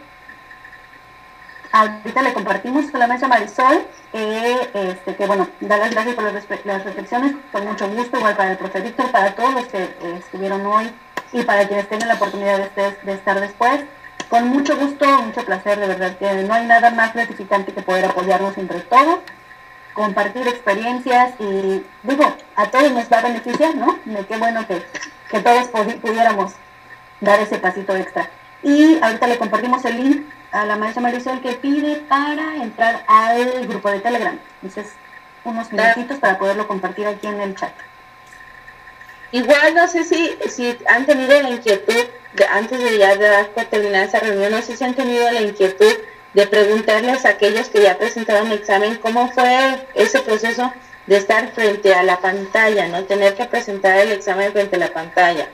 D: Ahorita le compartimos con la maestra Marisol, eh, este, que bueno, da las gracias por las, reflexiones, con mucho gusto, igual para el profesor Víctor, para todos los que eh, estuvieron hoy y para quienes tengan la oportunidad de, de, estar después. Con mucho gusto, mucho placer, de verdad que no hay nada más gratificante que poder apoyarnos entre todos, compartir experiencias y digo, a todos nos va a beneficiar, ¿no? Qué bueno que, que todos pudiéramos dar ese pasito extra. Y ahorita le compartimos el link a la maestra Marisol que pide para entrar al grupo de Telegram. Entonces, unos minutitos para poderlo compartir aquí en el chat.
B: Igual no sé si, si han tenido la inquietud, de, antes de ya de terminar esa reunión, no sé si han tenido la inquietud de preguntarles a aquellos que ya presentaron el examen cómo fue ese proceso de estar frente a la pantalla, ¿no? Tener que presentar el examen frente a la pantalla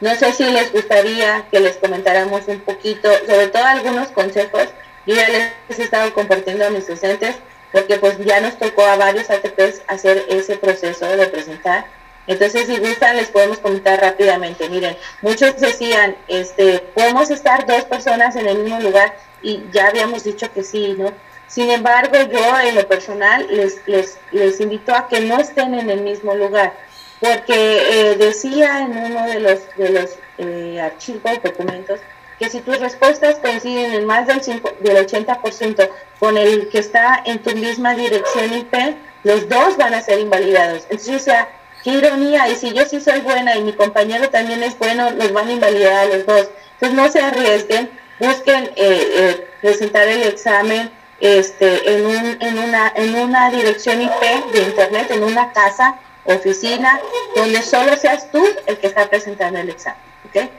B: no sé si les gustaría que les comentáramos un poquito, sobre todo algunos consejos. Yo ya les he estado compartiendo a mis docentes porque pues ya nos tocó a varios ATPs hacer ese proceso de presentar. Entonces, si gustan, les podemos comentar rápidamente. Miren, muchos decían, este, podemos estar dos personas en el mismo lugar y ya habíamos dicho que sí, ¿no? Sin embargo, yo en lo personal les, les, les invito a que no estén en el mismo lugar porque eh, decía en uno de los, de los eh, archivos, documentos, que si tus respuestas coinciden en más del, 5, del 80% con el que está en tu misma dirección IP, los dos van a ser invalidados. Entonces, o sea, qué ironía, y si yo sí soy buena y mi compañero también es bueno, los van a invalidar a los dos. Entonces, no se arriesguen, busquen eh, presentar el examen este, en, un, en, una, en una dirección IP de Internet, en una casa, oficina, donde solo seas tú el que está presentando el examen. ¿ok?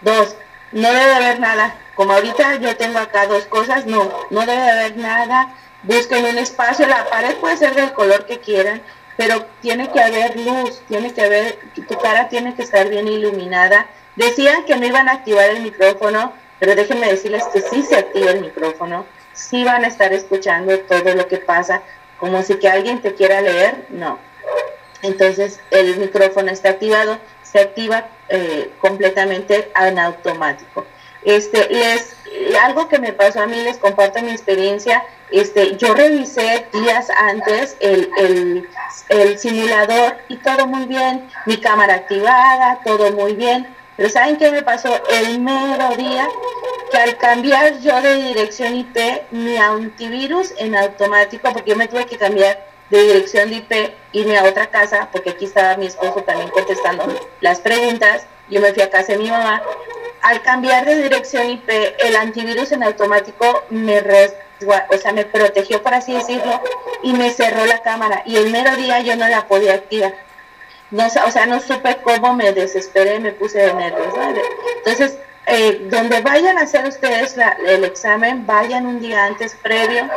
B: Dos, no debe haber nada. Como ahorita yo tengo acá dos cosas, no, no debe haber nada. Busquen un espacio, la pared puede ser del color que quieran, pero tiene que haber luz, tiene que haber, tu cara tiene que estar bien iluminada. Decían que no iban a activar el micrófono, pero déjenme decirles que sí se activa el micrófono, sí van a estar escuchando todo lo que pasa, como si que alguien te quiera leer, no, entonces el micrófono está activado, se activa eh, completamente en automático. Este, les, algo que me pasó a mí, les comparto mi experiencia, este, yo revisé días antes el, el, el simulador y todo muy bien, mi cámara activada, todo muy bien, pero ¿saben qué me pasó el mero día? Que al cambiar yo de dirección IP, mi antivirus en automático, porque yo me tuve que cambiar de dirección de IP, irme a otra casa, porque aquí estaba mi esposo también contestando las preguntas, yo me fui a casa de mi mamá. Al cambiar de dirección IP, el antivirus en automático me o sea, me protegió, por así decirlo, y me cerró la cámara. Y el mero día yo no la podía activar. No, o sea, no supe cómo me desesperé, me puse de nervios. Entonces, eh, donde vayan a hacer ustedes el examen, vayan un día antes previo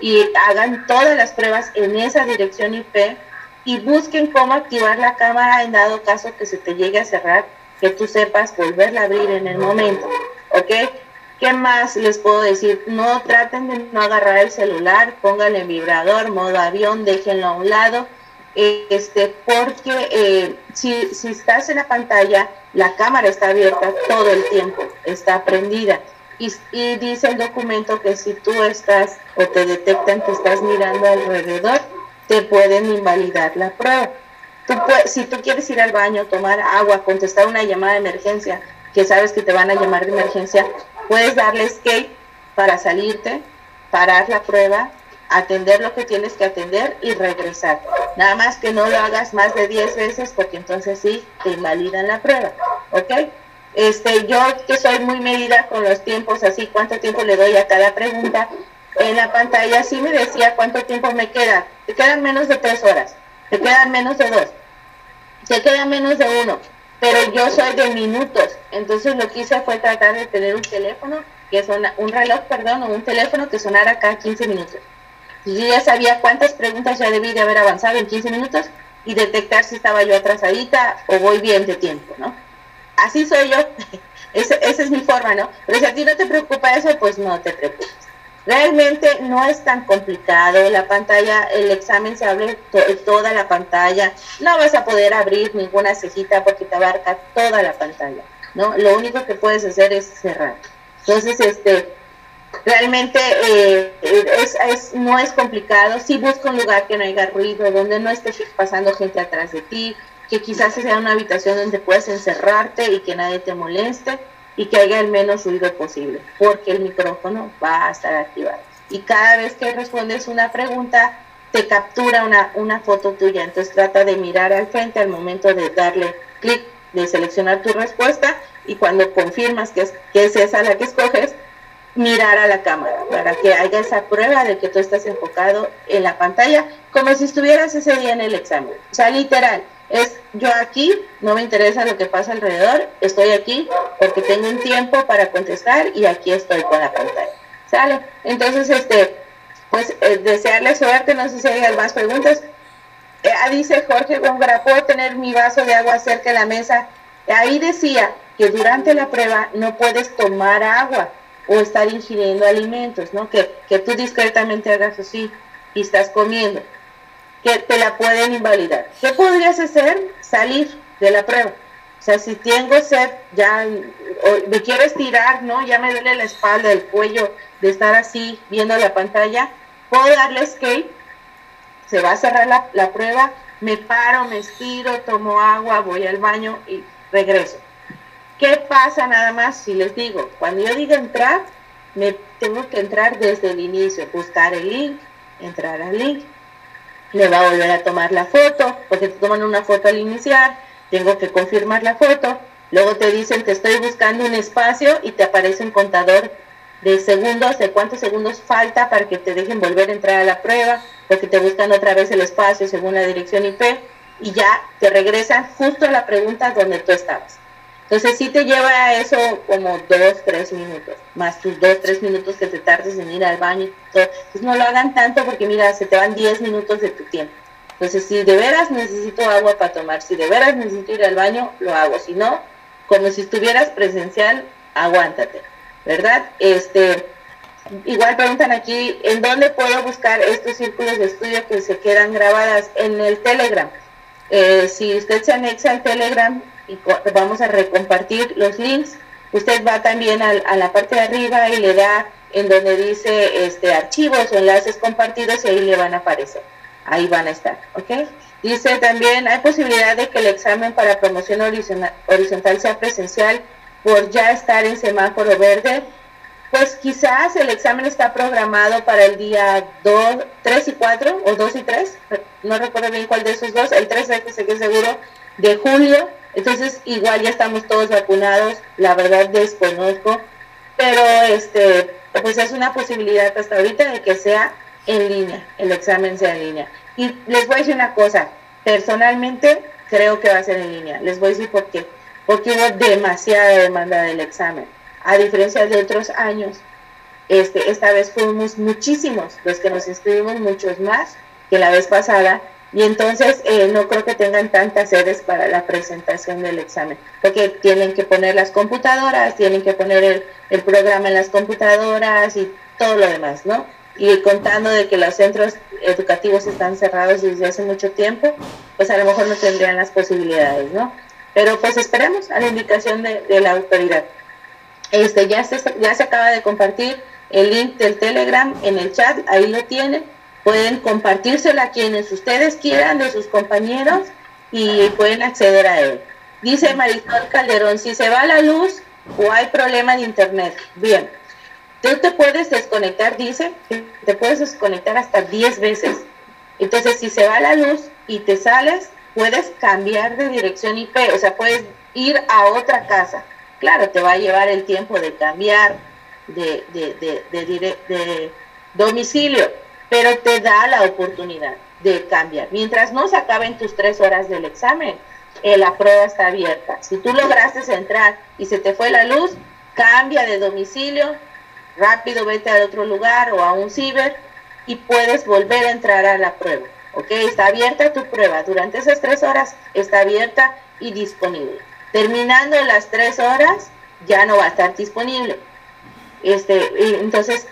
B: y hagan todas las pruebas en esa dirección IP y busquen cómo activar la cámara en dado caso que se te llegue a cerrar, que tú sepas volverla a abrir en el momento, ¿ok? ¿Qué más les puedo decir? No traten de no agarrar el celular, pónganle en vibrador, modo avión, déjenlo a un lado, este, porque eh, si, si estás en la pantalla, la cámara está abierta todo el tiempo, está prendida. Y, y, dice el documento que si tú estás o te detectan que estás mirando alrededor, te pueden invalidar la prueba. Tú si tú quieres ir al baño, tomar agua, contestar una llamada de emergencia, que sabes que te van a llamar de emergencia, puedes darle escape para salirte, parar la prueba, atender lo que tienes que atender y regresar. Nada más que no lo hagas más de 10 veces porque entonces sí te invalidan la prueba, ¿ok? Este, yo que soy muy medida con los tiempos, así cuánto tiempo le doy a cada pregunta, en la pantalla sí me decía cuánto tiempo me queda. Te quedan menos de tres horas, te quedan menos de dos, te queda menos de uno, pero yo soy de minutos, entonces lo que hice fue tratar de tener un teléfono, que son un reloj, perdón, o un teléfono que sonara cada 15 minutos. Yo ya sabía cuántas preguntas ya debí de haber avanzado en 15 minutos y detectar si estaba yo atrasadita o voy bien de tiempo, ¿no? Así soy yo, esa, es mi forma, ¿no? Pero si a ti no te preocupa eso, pues no te preocupes. Realmente no es tan complicado, la pantalla, el examen se abre toda la pantalla, no vas a poder abrir ninguna cejita porque te abarca toda la pantalla, ¿no? Lo único que puedes hacer es cerrar. Entonces, este, realmente eh, es, no es complicado, si busca un lugar que no haya ruido, donde no esté pasando gente atrás de ti, que quizás sea una habitación donde puedas encerrarte y que nadie te moleste y que haya el menos ruido posible, porque el micrófono va a estar activado. Y cada vez que respondes una pregunta, te captura una, una foto tuya. Entonces trata de mirar al frente al momento de darle clic, de seleccionar tu respuesta y cuando confirmas que es, que es esa la que escoges, mirar a la cámara para que haya esa prueba de que tú estás enfocado en la pantalla como si estuvieras ese día en el examen. O sea, literal, es yo aquí, no me interesa lo que pasa alrededor, estoy aquí porque tengo un tiempo para contestar y aquí estoy con la pantalla. ¿Sale? Entonces, este, pues eh, desearle suerte, no sé si hay más preguntas. Eh, ah, dice Jorge Góngora, ¿puedo tener mi vaso de agua cerca de la mesa? Ahí decía que durante la prueba no puedes tomar agua o estar ingiriendo alimentos, ¿no? Que, que tú discretamente hagas así y estás comiendo que te la pueden invalidar. ¿Qué podrías hacer? Salir de la prueba. O sea, si tengo sed, ya me quiero estirar, ¿no? Ya me duele la espalda, el cuello de estar así viendo la pantalla, puedo darle escape, se va a cerrar la, la prueba, me paro, me estiro, tomo agua, voy al baño y regreso. ¿Qué pasa nada más si les digo? Cuando yo diga entrar, me tengo que entrar desde el inicio, buscar el link, entrar al link, le va a volver a tomar la foto, porque te toman una foto al iniciar, tengo que confirmar la foto, luego te dicen te estoy buscando un espacio y te aparece un contador de segundos, de cuántos segundos falta para que te dejen volver a entrar a la prueba, porque te buscan otra vez el espacio según la dirección IP y ya te regresan justo a la pregunta donde tú estabas. Entonces sí te lleva eso como dos, tres minutos, más tus dos, tres minutos que te tardes en ir al baño. Pues no lo hagan tanto porque mira, se te van diez minutos de tu tiempo. Entonces si de veras necesito agua para tomar, si de veras necesito ir al baño, lo hago. Si no, como si estuvieras presencial, aguántate, ¿verdad? Este, igual preguntan aquí, ¿en dónde puedo buscar estos círculos de estudio que se quedan grabadas? En el Telegram. Eh, si usted se anexa al Telegram, y vamos a recompartir los links. Usted va también a, la parte de arriba y le da en donde dice este archivos o enlaces compartidos y ahí le van a aparecer. Ahí van a estar, ¿ok? Dice también, hay posibilidad de que el examen para promoción horizontal sea presencial por ya estar en semáforo verde. Pues quizás el examen está programado para el día 2, 3 y 4 o 2 y 3, no recuerdo bien cuál de esos dos, el 3 sé que seguro, de julio, entonces, igual ya estamos todos vacunados, la verdad desconozco, pero este, pues es una posibilidad hasta ahorita de que sea en línea, el examen sea en línea. Y les voy a decir una cosa, personalmente creo que va a ser en línea. Les voy a decir por qué. Porque hubo demasiada demanda del examen. A diferencia de otros años, este, esta vez fuimos muchísimos, los que nos inscribimos muchos más que la vez pasada y entonces eh, no creo que tengan tantas sedes para la presentación del examen, porque tienen que poner las computadoras, tienen que poner el, el, programa en las computadoras y todo lo demás, ¿no? Y contando de que los centros educativos están cerrados desde hace mucho tiempo, pues a lo mejor no tendrían las posibilidades, ¿no? Pero pues esperemos a la indicación de, la autoridad. Este, ya, se, ya se acaba de compartir el link del Telegram en el chat, ahí lo tienen Pueden compartírsela a quienes ustedes quieran de sus compañeros y pueden acceder a él. Dice Marisol Calderón, si se va la luz o hay problema de internet. Bien, tú te puedes desconectar, dice, te puedes desconectar hasta 10 veces. Entonces, si se va la luz y te sales, puedes cambiar de dirección IP, o sea, puedes ir a otra casa. Claro, te va a llevar el tiempo de cambiar de, de, de domicilio, pero te da la oportunidad de cambiar. Mientras no se acaben tus tres horas del examen, eh, la prueba está abierta. Si tú lograste entrar y se te fue la luz, cambia de domicilio, rápido vete a otro lugar o a un ciber y puedes volver a entrar a la prueba. ¿Ok? Está abierta tu prueba. Durante esas tres horas está abierta y disponible. Terminando las tres horas, ya no va a estar disponible. Este, entonces,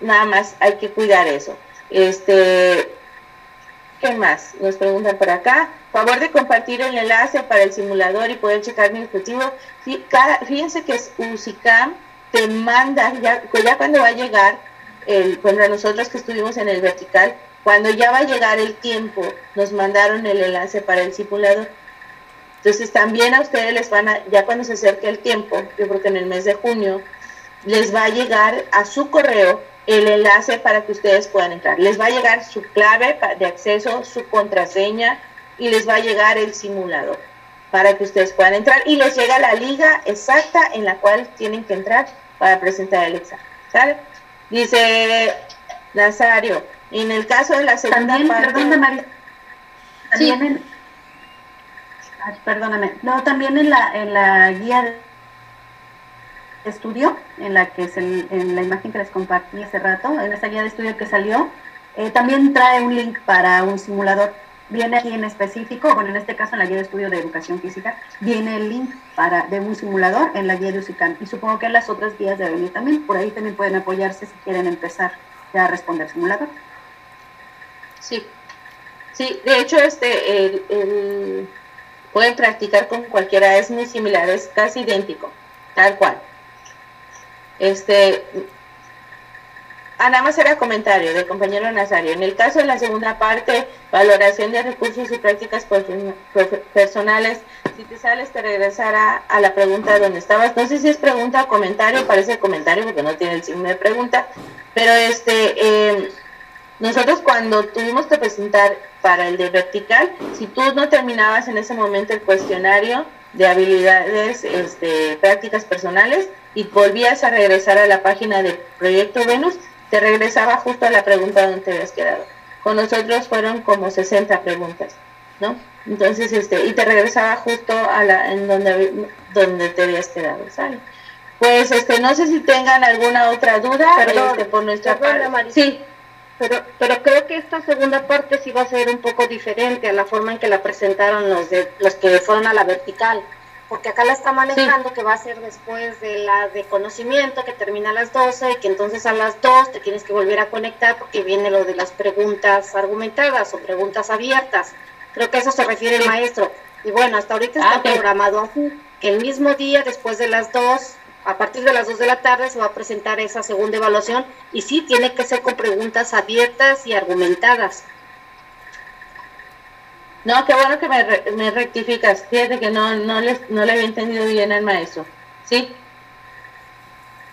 B: nada más hay que cuidar eso. Este, ¿Qué más? Nos preguntan por acá. Favor de compartir el enlace para el simulador y poder checar mi objetivo. Fíjense que es UCICAM te manda, ya, ya cuando va a llegar, el, bueno, nosotros que estuvimos en el vertical, cuando ya va a llegar el tiempo, nos mandaron el enlace para el simulador. Entonces también a ustedes les van a, ya cuando se acerque el tiempo, yo creo que en el mes de junio, les va a llegar a su correo el enlace para que ustedes puedan entrar. Les va a llegar su clave de acceso, su contraseña y les va a llegar el simulador para que ustedes puedan entrar y les llega la liga exacta en la cual tienen que entrar para presentar el examen. ¿Sale? Dice Nazario, en el caso de la segunda
D: también,
B: parte...
D: Perdón, también perdóname. No, también en la, en la guía de estudio, en la que es en la imagen que les compartí hace rato, en esa guía de estudio que salió, eh, también trae un link para un simulador. Viene aquí en específico, bueno, en este caso en la guía de estudio de educación física, viene el link para, de un simulador en la guía de UCICAN. Y supongo que en las otras guías de venir también. Por ahí también pueden apoyarse si quieren empezar ya a responder simulador.
B: Sí, sí, de hecho, este, pueden practicar con cualquiera, es muy similar, es casi idéntico, tal cual. Este, ah, nada más era comentario del compañero Nazario. En el caso de la segunda parte, valoración de recursos y prácticas personales, si te sales te regresará a la pregunta donde estabas. No sé si es pregunta o comentario, parece comentario porque no tiene el signo de pregunta, pero este, eh, nosotros cuando tuvimos que presentar para el de vertical, si tú no terminabas en ese momento el cuestionario de habilidades, este, prácticas personales, y volvías a regresar a la página de Proyecto Venus, te regresaba justo a la pregunta donde te habías quedado. Con nosotros fueron como 60 preguntas, ¿no? Entonces, este, y te regresaba justo a la, en donde, donde te habías quedado, ¿sale? Pues, este, no sé si tengan alguna otra duda
F: Perdón,
B: este, por nuestra parte.
F: Sí. Pero, pero creo que esta segunda parte sí va a ser un poco diferente a la forma en que la presentaron los de los que fueron a la vertical porque acá la está manejando que va a ser después de la de conocimiento que termina a las 12 y que entonces a las 2 te tienes que volver a conectar porque viene lo de las preguntas argumentadas o preguntas abiertas. Creo que a eso se refiere el maestro. Y bueno, hasta ahorita está ah, programado así, que el mismo día después de las 2, a partir de las 2 de la tarde se va a presentar esa segunda evaluación y sí tiene que ser con preguntas abiertas y argumentadas.
B: No, qué bueno que me, me rectificas. Fíjate que no, no, les, no le había entendido bien al maestro. ¿Sí?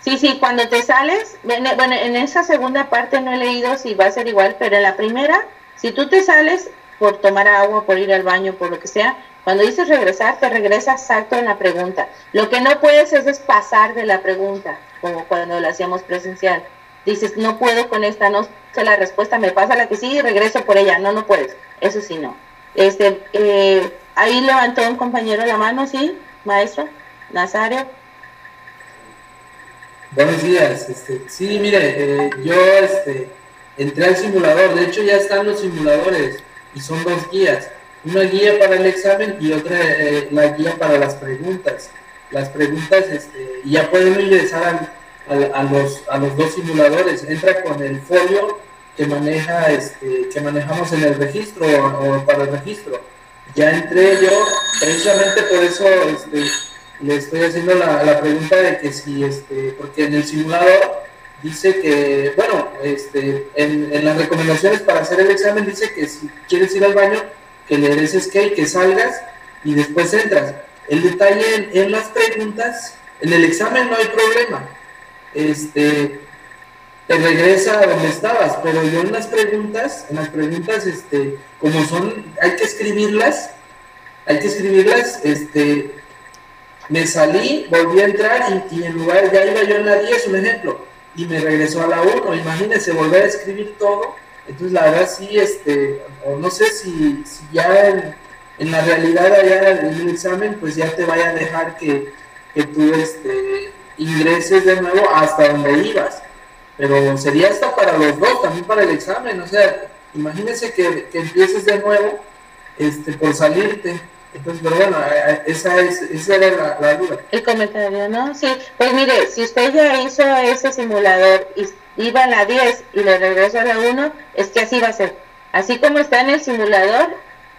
B: Sí, sí, cuando te sales, bueno, en esa segunda parte no he leído si va a ser igual, pero en la primera, si tú te sales por tomar agua, por ir al baño, por lo que sea, cuando dices regresar, te regresas exacto en la pregunta. Lo que no puedes es pasar de la pregunta, como cuando la hacíamos presencial. Dices, no puedo con esta, no sé la respuesta, me pasa la que sí y regreso por ella. No, no puedes. Eso sí, no. Este, eh, ahí levantó un compañero la mano, ¿sí? Maestro, Nazario.
G: Buenos días. Este, sí, mire, eh, yo este, entré al simulador. De hecho, ya están los simuladores y son dos guías. Una guía para el examen y otra eh, la guía para las preguntas. Las preguntas, este, ya pueden ingresar a, los, a los dos simuladores. Entra con el folio que maneja este que manejamos en el registro o, para el registro ya entré yo precisamente por eso este, le estoy haciendo la, pregunta de que si este porque en el simulador dice que bueno este en, las recomendaciones para hacer el examen dice que si quieres ir al baño que le des escape que salgas y después entras El detalle en, las preguntas, en el examen no hay problema. Este, te regresa a donde estabas, pero yo en las preguntas, en las preguntas, este, como son, hay que escribirlas, hay que escribirlas, este, me salí, volví a entrar y, en lugar, ya iba yo en la 10, un ejemplo, y me regresó a la 1, imagínense, volver a escribir todo, entonces la verdad sí, este, no sé si, si ya en, en, la realidad allá en el examen, pues ya te vaya a dejar que, que tú este, ingreses de nuevo hasta donde ibas, pero sería hasta para los dos, también para el examen, o sea, imagínense que, que empieces de nuevo, este, por salirte, entonces, pero bueno, esa, es, esa era la, duda.
B: El comentario, ¿no? Sí, pues mire, si usted ya hizo ese simulador y iba a la 10 y le regresó a la 1, es que así va a ser. Así como está en el simulador,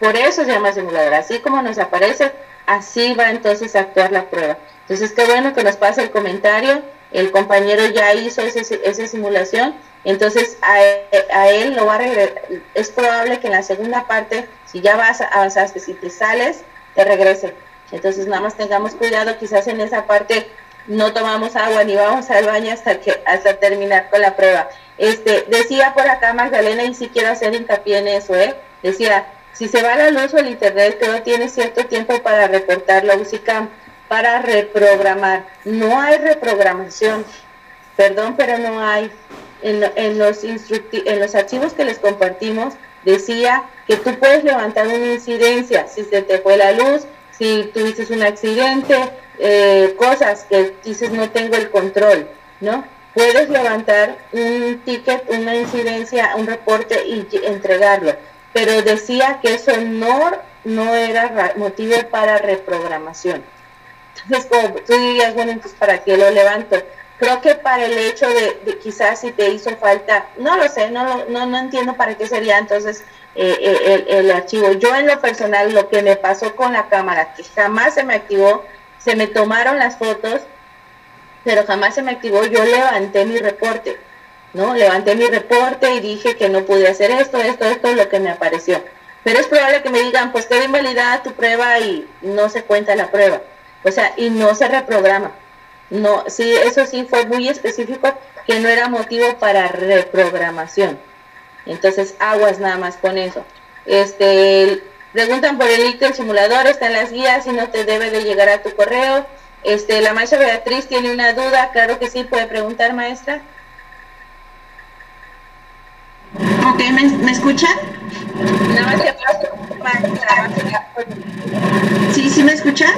B: por eso se llama simulador. Así como nos aparece, así va entonces a actuar la prueba. Entonces, qué bueno que nos pase el comentario. El compañero ya hizo ese, esa simulación entonces a, él lo va a regresar, es probable que en la segunda parte, si ya vas avanzaste, si te sales, te regrese. Entonces nada más tengamos cuidado, quizás en esa parte no tomamos agua ni vamos al baño hasta que hasta terminar con la prueba. Este decía por acá Magdalena y si quiero hacer hincapié en eso, ¿eh? Decía, si se va la luz o el internet, todo tiene cierto tiempo para reportar la música, para reprogramar. No hay reprogramación. Perdón, pero no hay en, los en los archivos que les compartimos decía que tú puedes levantar una incidencia si se te fue la luz, si tuviste un accidente, eh, cosas que dices no tengo el control, ¿no? Puedes levantar un ticket, una incidencia, un reporte y entregarlo, pero decía que eso no, no era motivo para reprogramación. Entonces, como tú dirías, bueno, entonces, ¿para qué lo levanto? Creo que para el hecho de, quizás si te hizo falta, no lo sé, no, no, no entiendo para qué sería entonces eh, eh, el, archivo. Yo en lo personal, lo que me pasó con la cámara, que jamás se me activó, se me tomaron las fotos, pero jamás se me activó, yo levanté mi reporte, ¿no? Levanté mi reporte y dije que no pude hacer esto, esto, esto, lo que me apareció. Pero es probable que me digan, pues queda invalidada tu prueba y no se cuenta la prueba. O sea, y no se reprograma. No, sí, eso sí fue muy específico que no era motivo para reprogramación. Entonces, aguas nada más con eso. Este, preguntan por el link del simulador, está en las guías y no te debe de llegar a tu correo. Este, la maestra Beatriz tiene una duda, claro que sí, puede preguntar, maestra.
H: Ok, ¿me, escuchan?
B: Nada más que
H: Sí, sí me escuchan.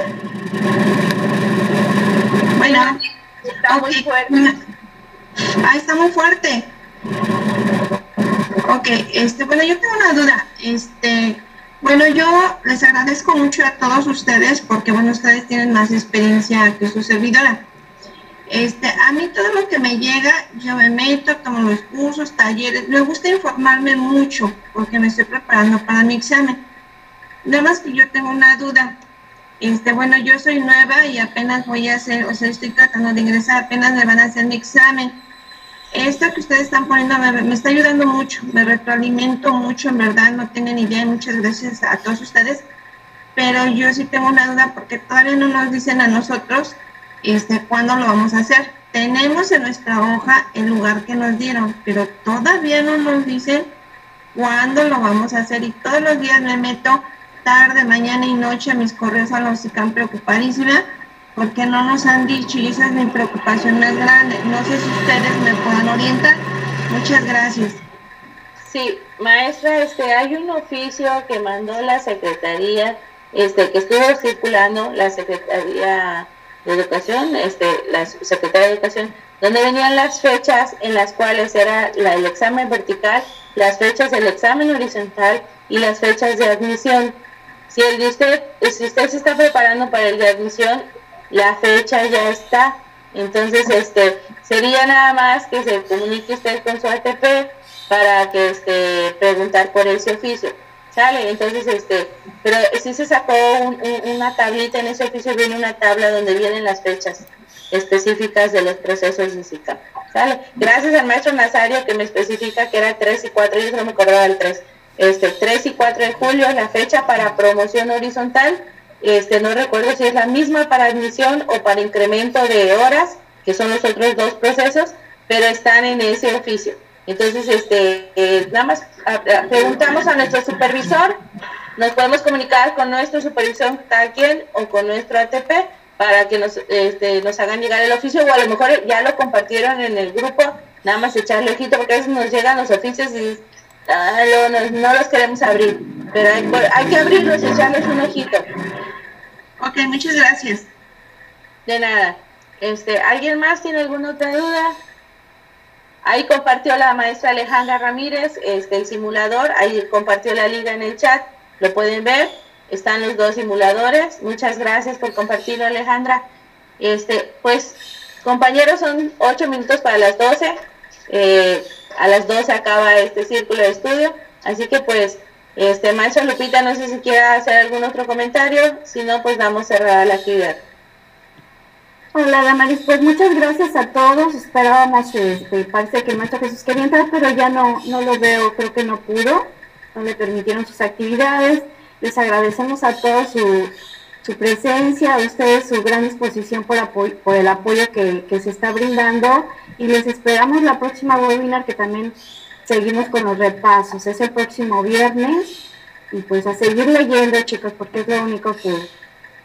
H: Bueno,
B: está muy fuerte.
H: Ah, está muy fuerte. Ok, este, bueno, yo tengo una duda. Este, bueno, yo les agradezco mucho a todos ustedes porque, bueno, ustedes tienen más experiencia que su servidora. Este, a mí todo lo que me llega, yo me meto, tomo los cursos, talleres, me gusta informarme mucho porque me estoy preparando para mi examen. Nada más que yo tengo una duda. Este, bueno, yo soy nueva y apenas voy a hacer, o sea, estoy tratando de ingresar, apenas me van a hacer mi examen. Esto que ustedes están poniendo me, está ayudando mucho, me retroalimento mucho, en verdad, no tienen idea, muchas gracias a todos ustedes, pero yo sí tengo una duda porque todavía no nos dicen a nosotros este, cuándo lo vamos a hacer. Tenemos en nuestra hoja el lugar que nos dieron, pero todavía no nos dicen cuándo lo vamos a hacer y todos los días me meto tarde, mañana y noche mis correos a los están preocupadísima porque no nos han dicho y esa es mi preocupación más grande. No sé si ustedes me puedan orientar. Muchas gracias.
B: Sí, maestra, este, hay un oficio que mandó la Secretaría, este, que estuvo circulando la Secretaría de Educación, este, la Secretaría de Educación, donde venían las fechas en las cuales era la, el examen vertical, las fechas del examen horizontal y las fechas de admisión. Si el usted, si usted se está preparando para el de admisión, la fecha ya está. Entonces, este, sería nada más que se comunique usted con su ATP para que este preguntar por ese oficio. ¿Sale? Entonces, este, pero si se sacó una tablita en ese oficio, viene una tabla donde vienen las fechas específicas de los procesos de SICA. ¿Sale? Gracias al maestro Nazario que me especifica que era 3 y 4, yo no me acordaba del 3 este 3 y 4 de julio, la fecha para promoción horizontal este, no recuerdo si es la misma para admisión o para incremento de horas, que son los otros dos procesos, pero están en ese oficio. Entonces, este, eh, nada más preguntamos a nuestro supervisor, nos podemos comunicar con nuestro supervisor tal quien o con nuestro ATP para que nos, este, nos hagan llegar el oficio o a lo mejor ya lo compartieron en el grupo, nada más echarle ojito porque a veces nos llegan los oficios y ah, no, los queremos abrir, pero hay, que abrirlos y echarles un ojito.
H: Ok, muchas gracias.
B: De nada. Este, ¿Alguien más tiene alguna otra duda? Ahí compartió la maestra Alejandra Ramírez este, el simulador, ahí compartió la liga en el chat, lo pueden ver, están los dos simuladores. Muchas gracias por compartirlo Alejandra. Este, pues compañeros, son ocho minutos para las doce. Eh, a las doce acaba este círculo de estudio, así que pues este, maestra Lupita, no sé si quiere hacer algún otro comentario, si no, pues damos cerrada la actividad.
I: Hola Damaris, pues muchas gracias a todos. Esperábamos, este, parece que el maestro Jesús quería entrar, pero ya no, no lo veo, creo que no pudo, no le permitieron sus actividades. Les agradecemos a todos su, su presencia, a ustedes su gran disposición por, por el apoyo que, que, se está brindando y les esperamos la próxima webinar que también seguimos con los repasos. Es el próximo viernes y pues a seguir leyendo chicos porque es lo único que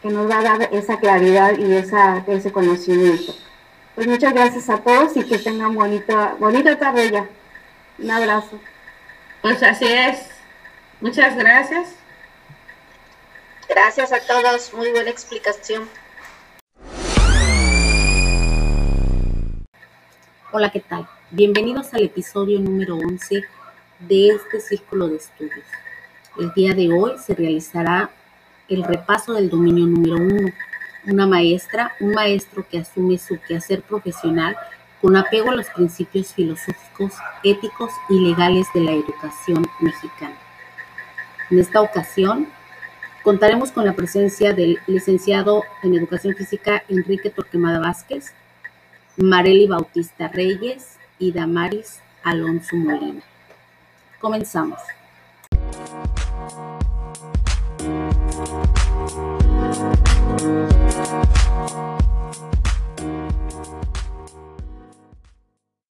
I: que nos va a dar esa claridad y esa, ese conocimiento. Pues muchas gracias a todos y que tengan bonita, bonita tarde ya. Un abrazo.
B: Pues así es. Muchas gracias.
I: Gracias a todos. Muy buena explicación.
A: Hola, ¿qué tal? Bienvenidos al episodio número 11 de este círculo de estudios. El día de hoy se realizará el repaso del dominio número uno. Una maestra, un maestro que asume su quehacer profesional con apego a los principios filosóficos, éticos y legales de la educación mexicana. En esta ocasión, Contaremos con la presencia del licenciado en Educación Física Enrique Torquemada Vázquez, Mareli Bautista Reyes y Damaris Alonso Molina. Comenzamos.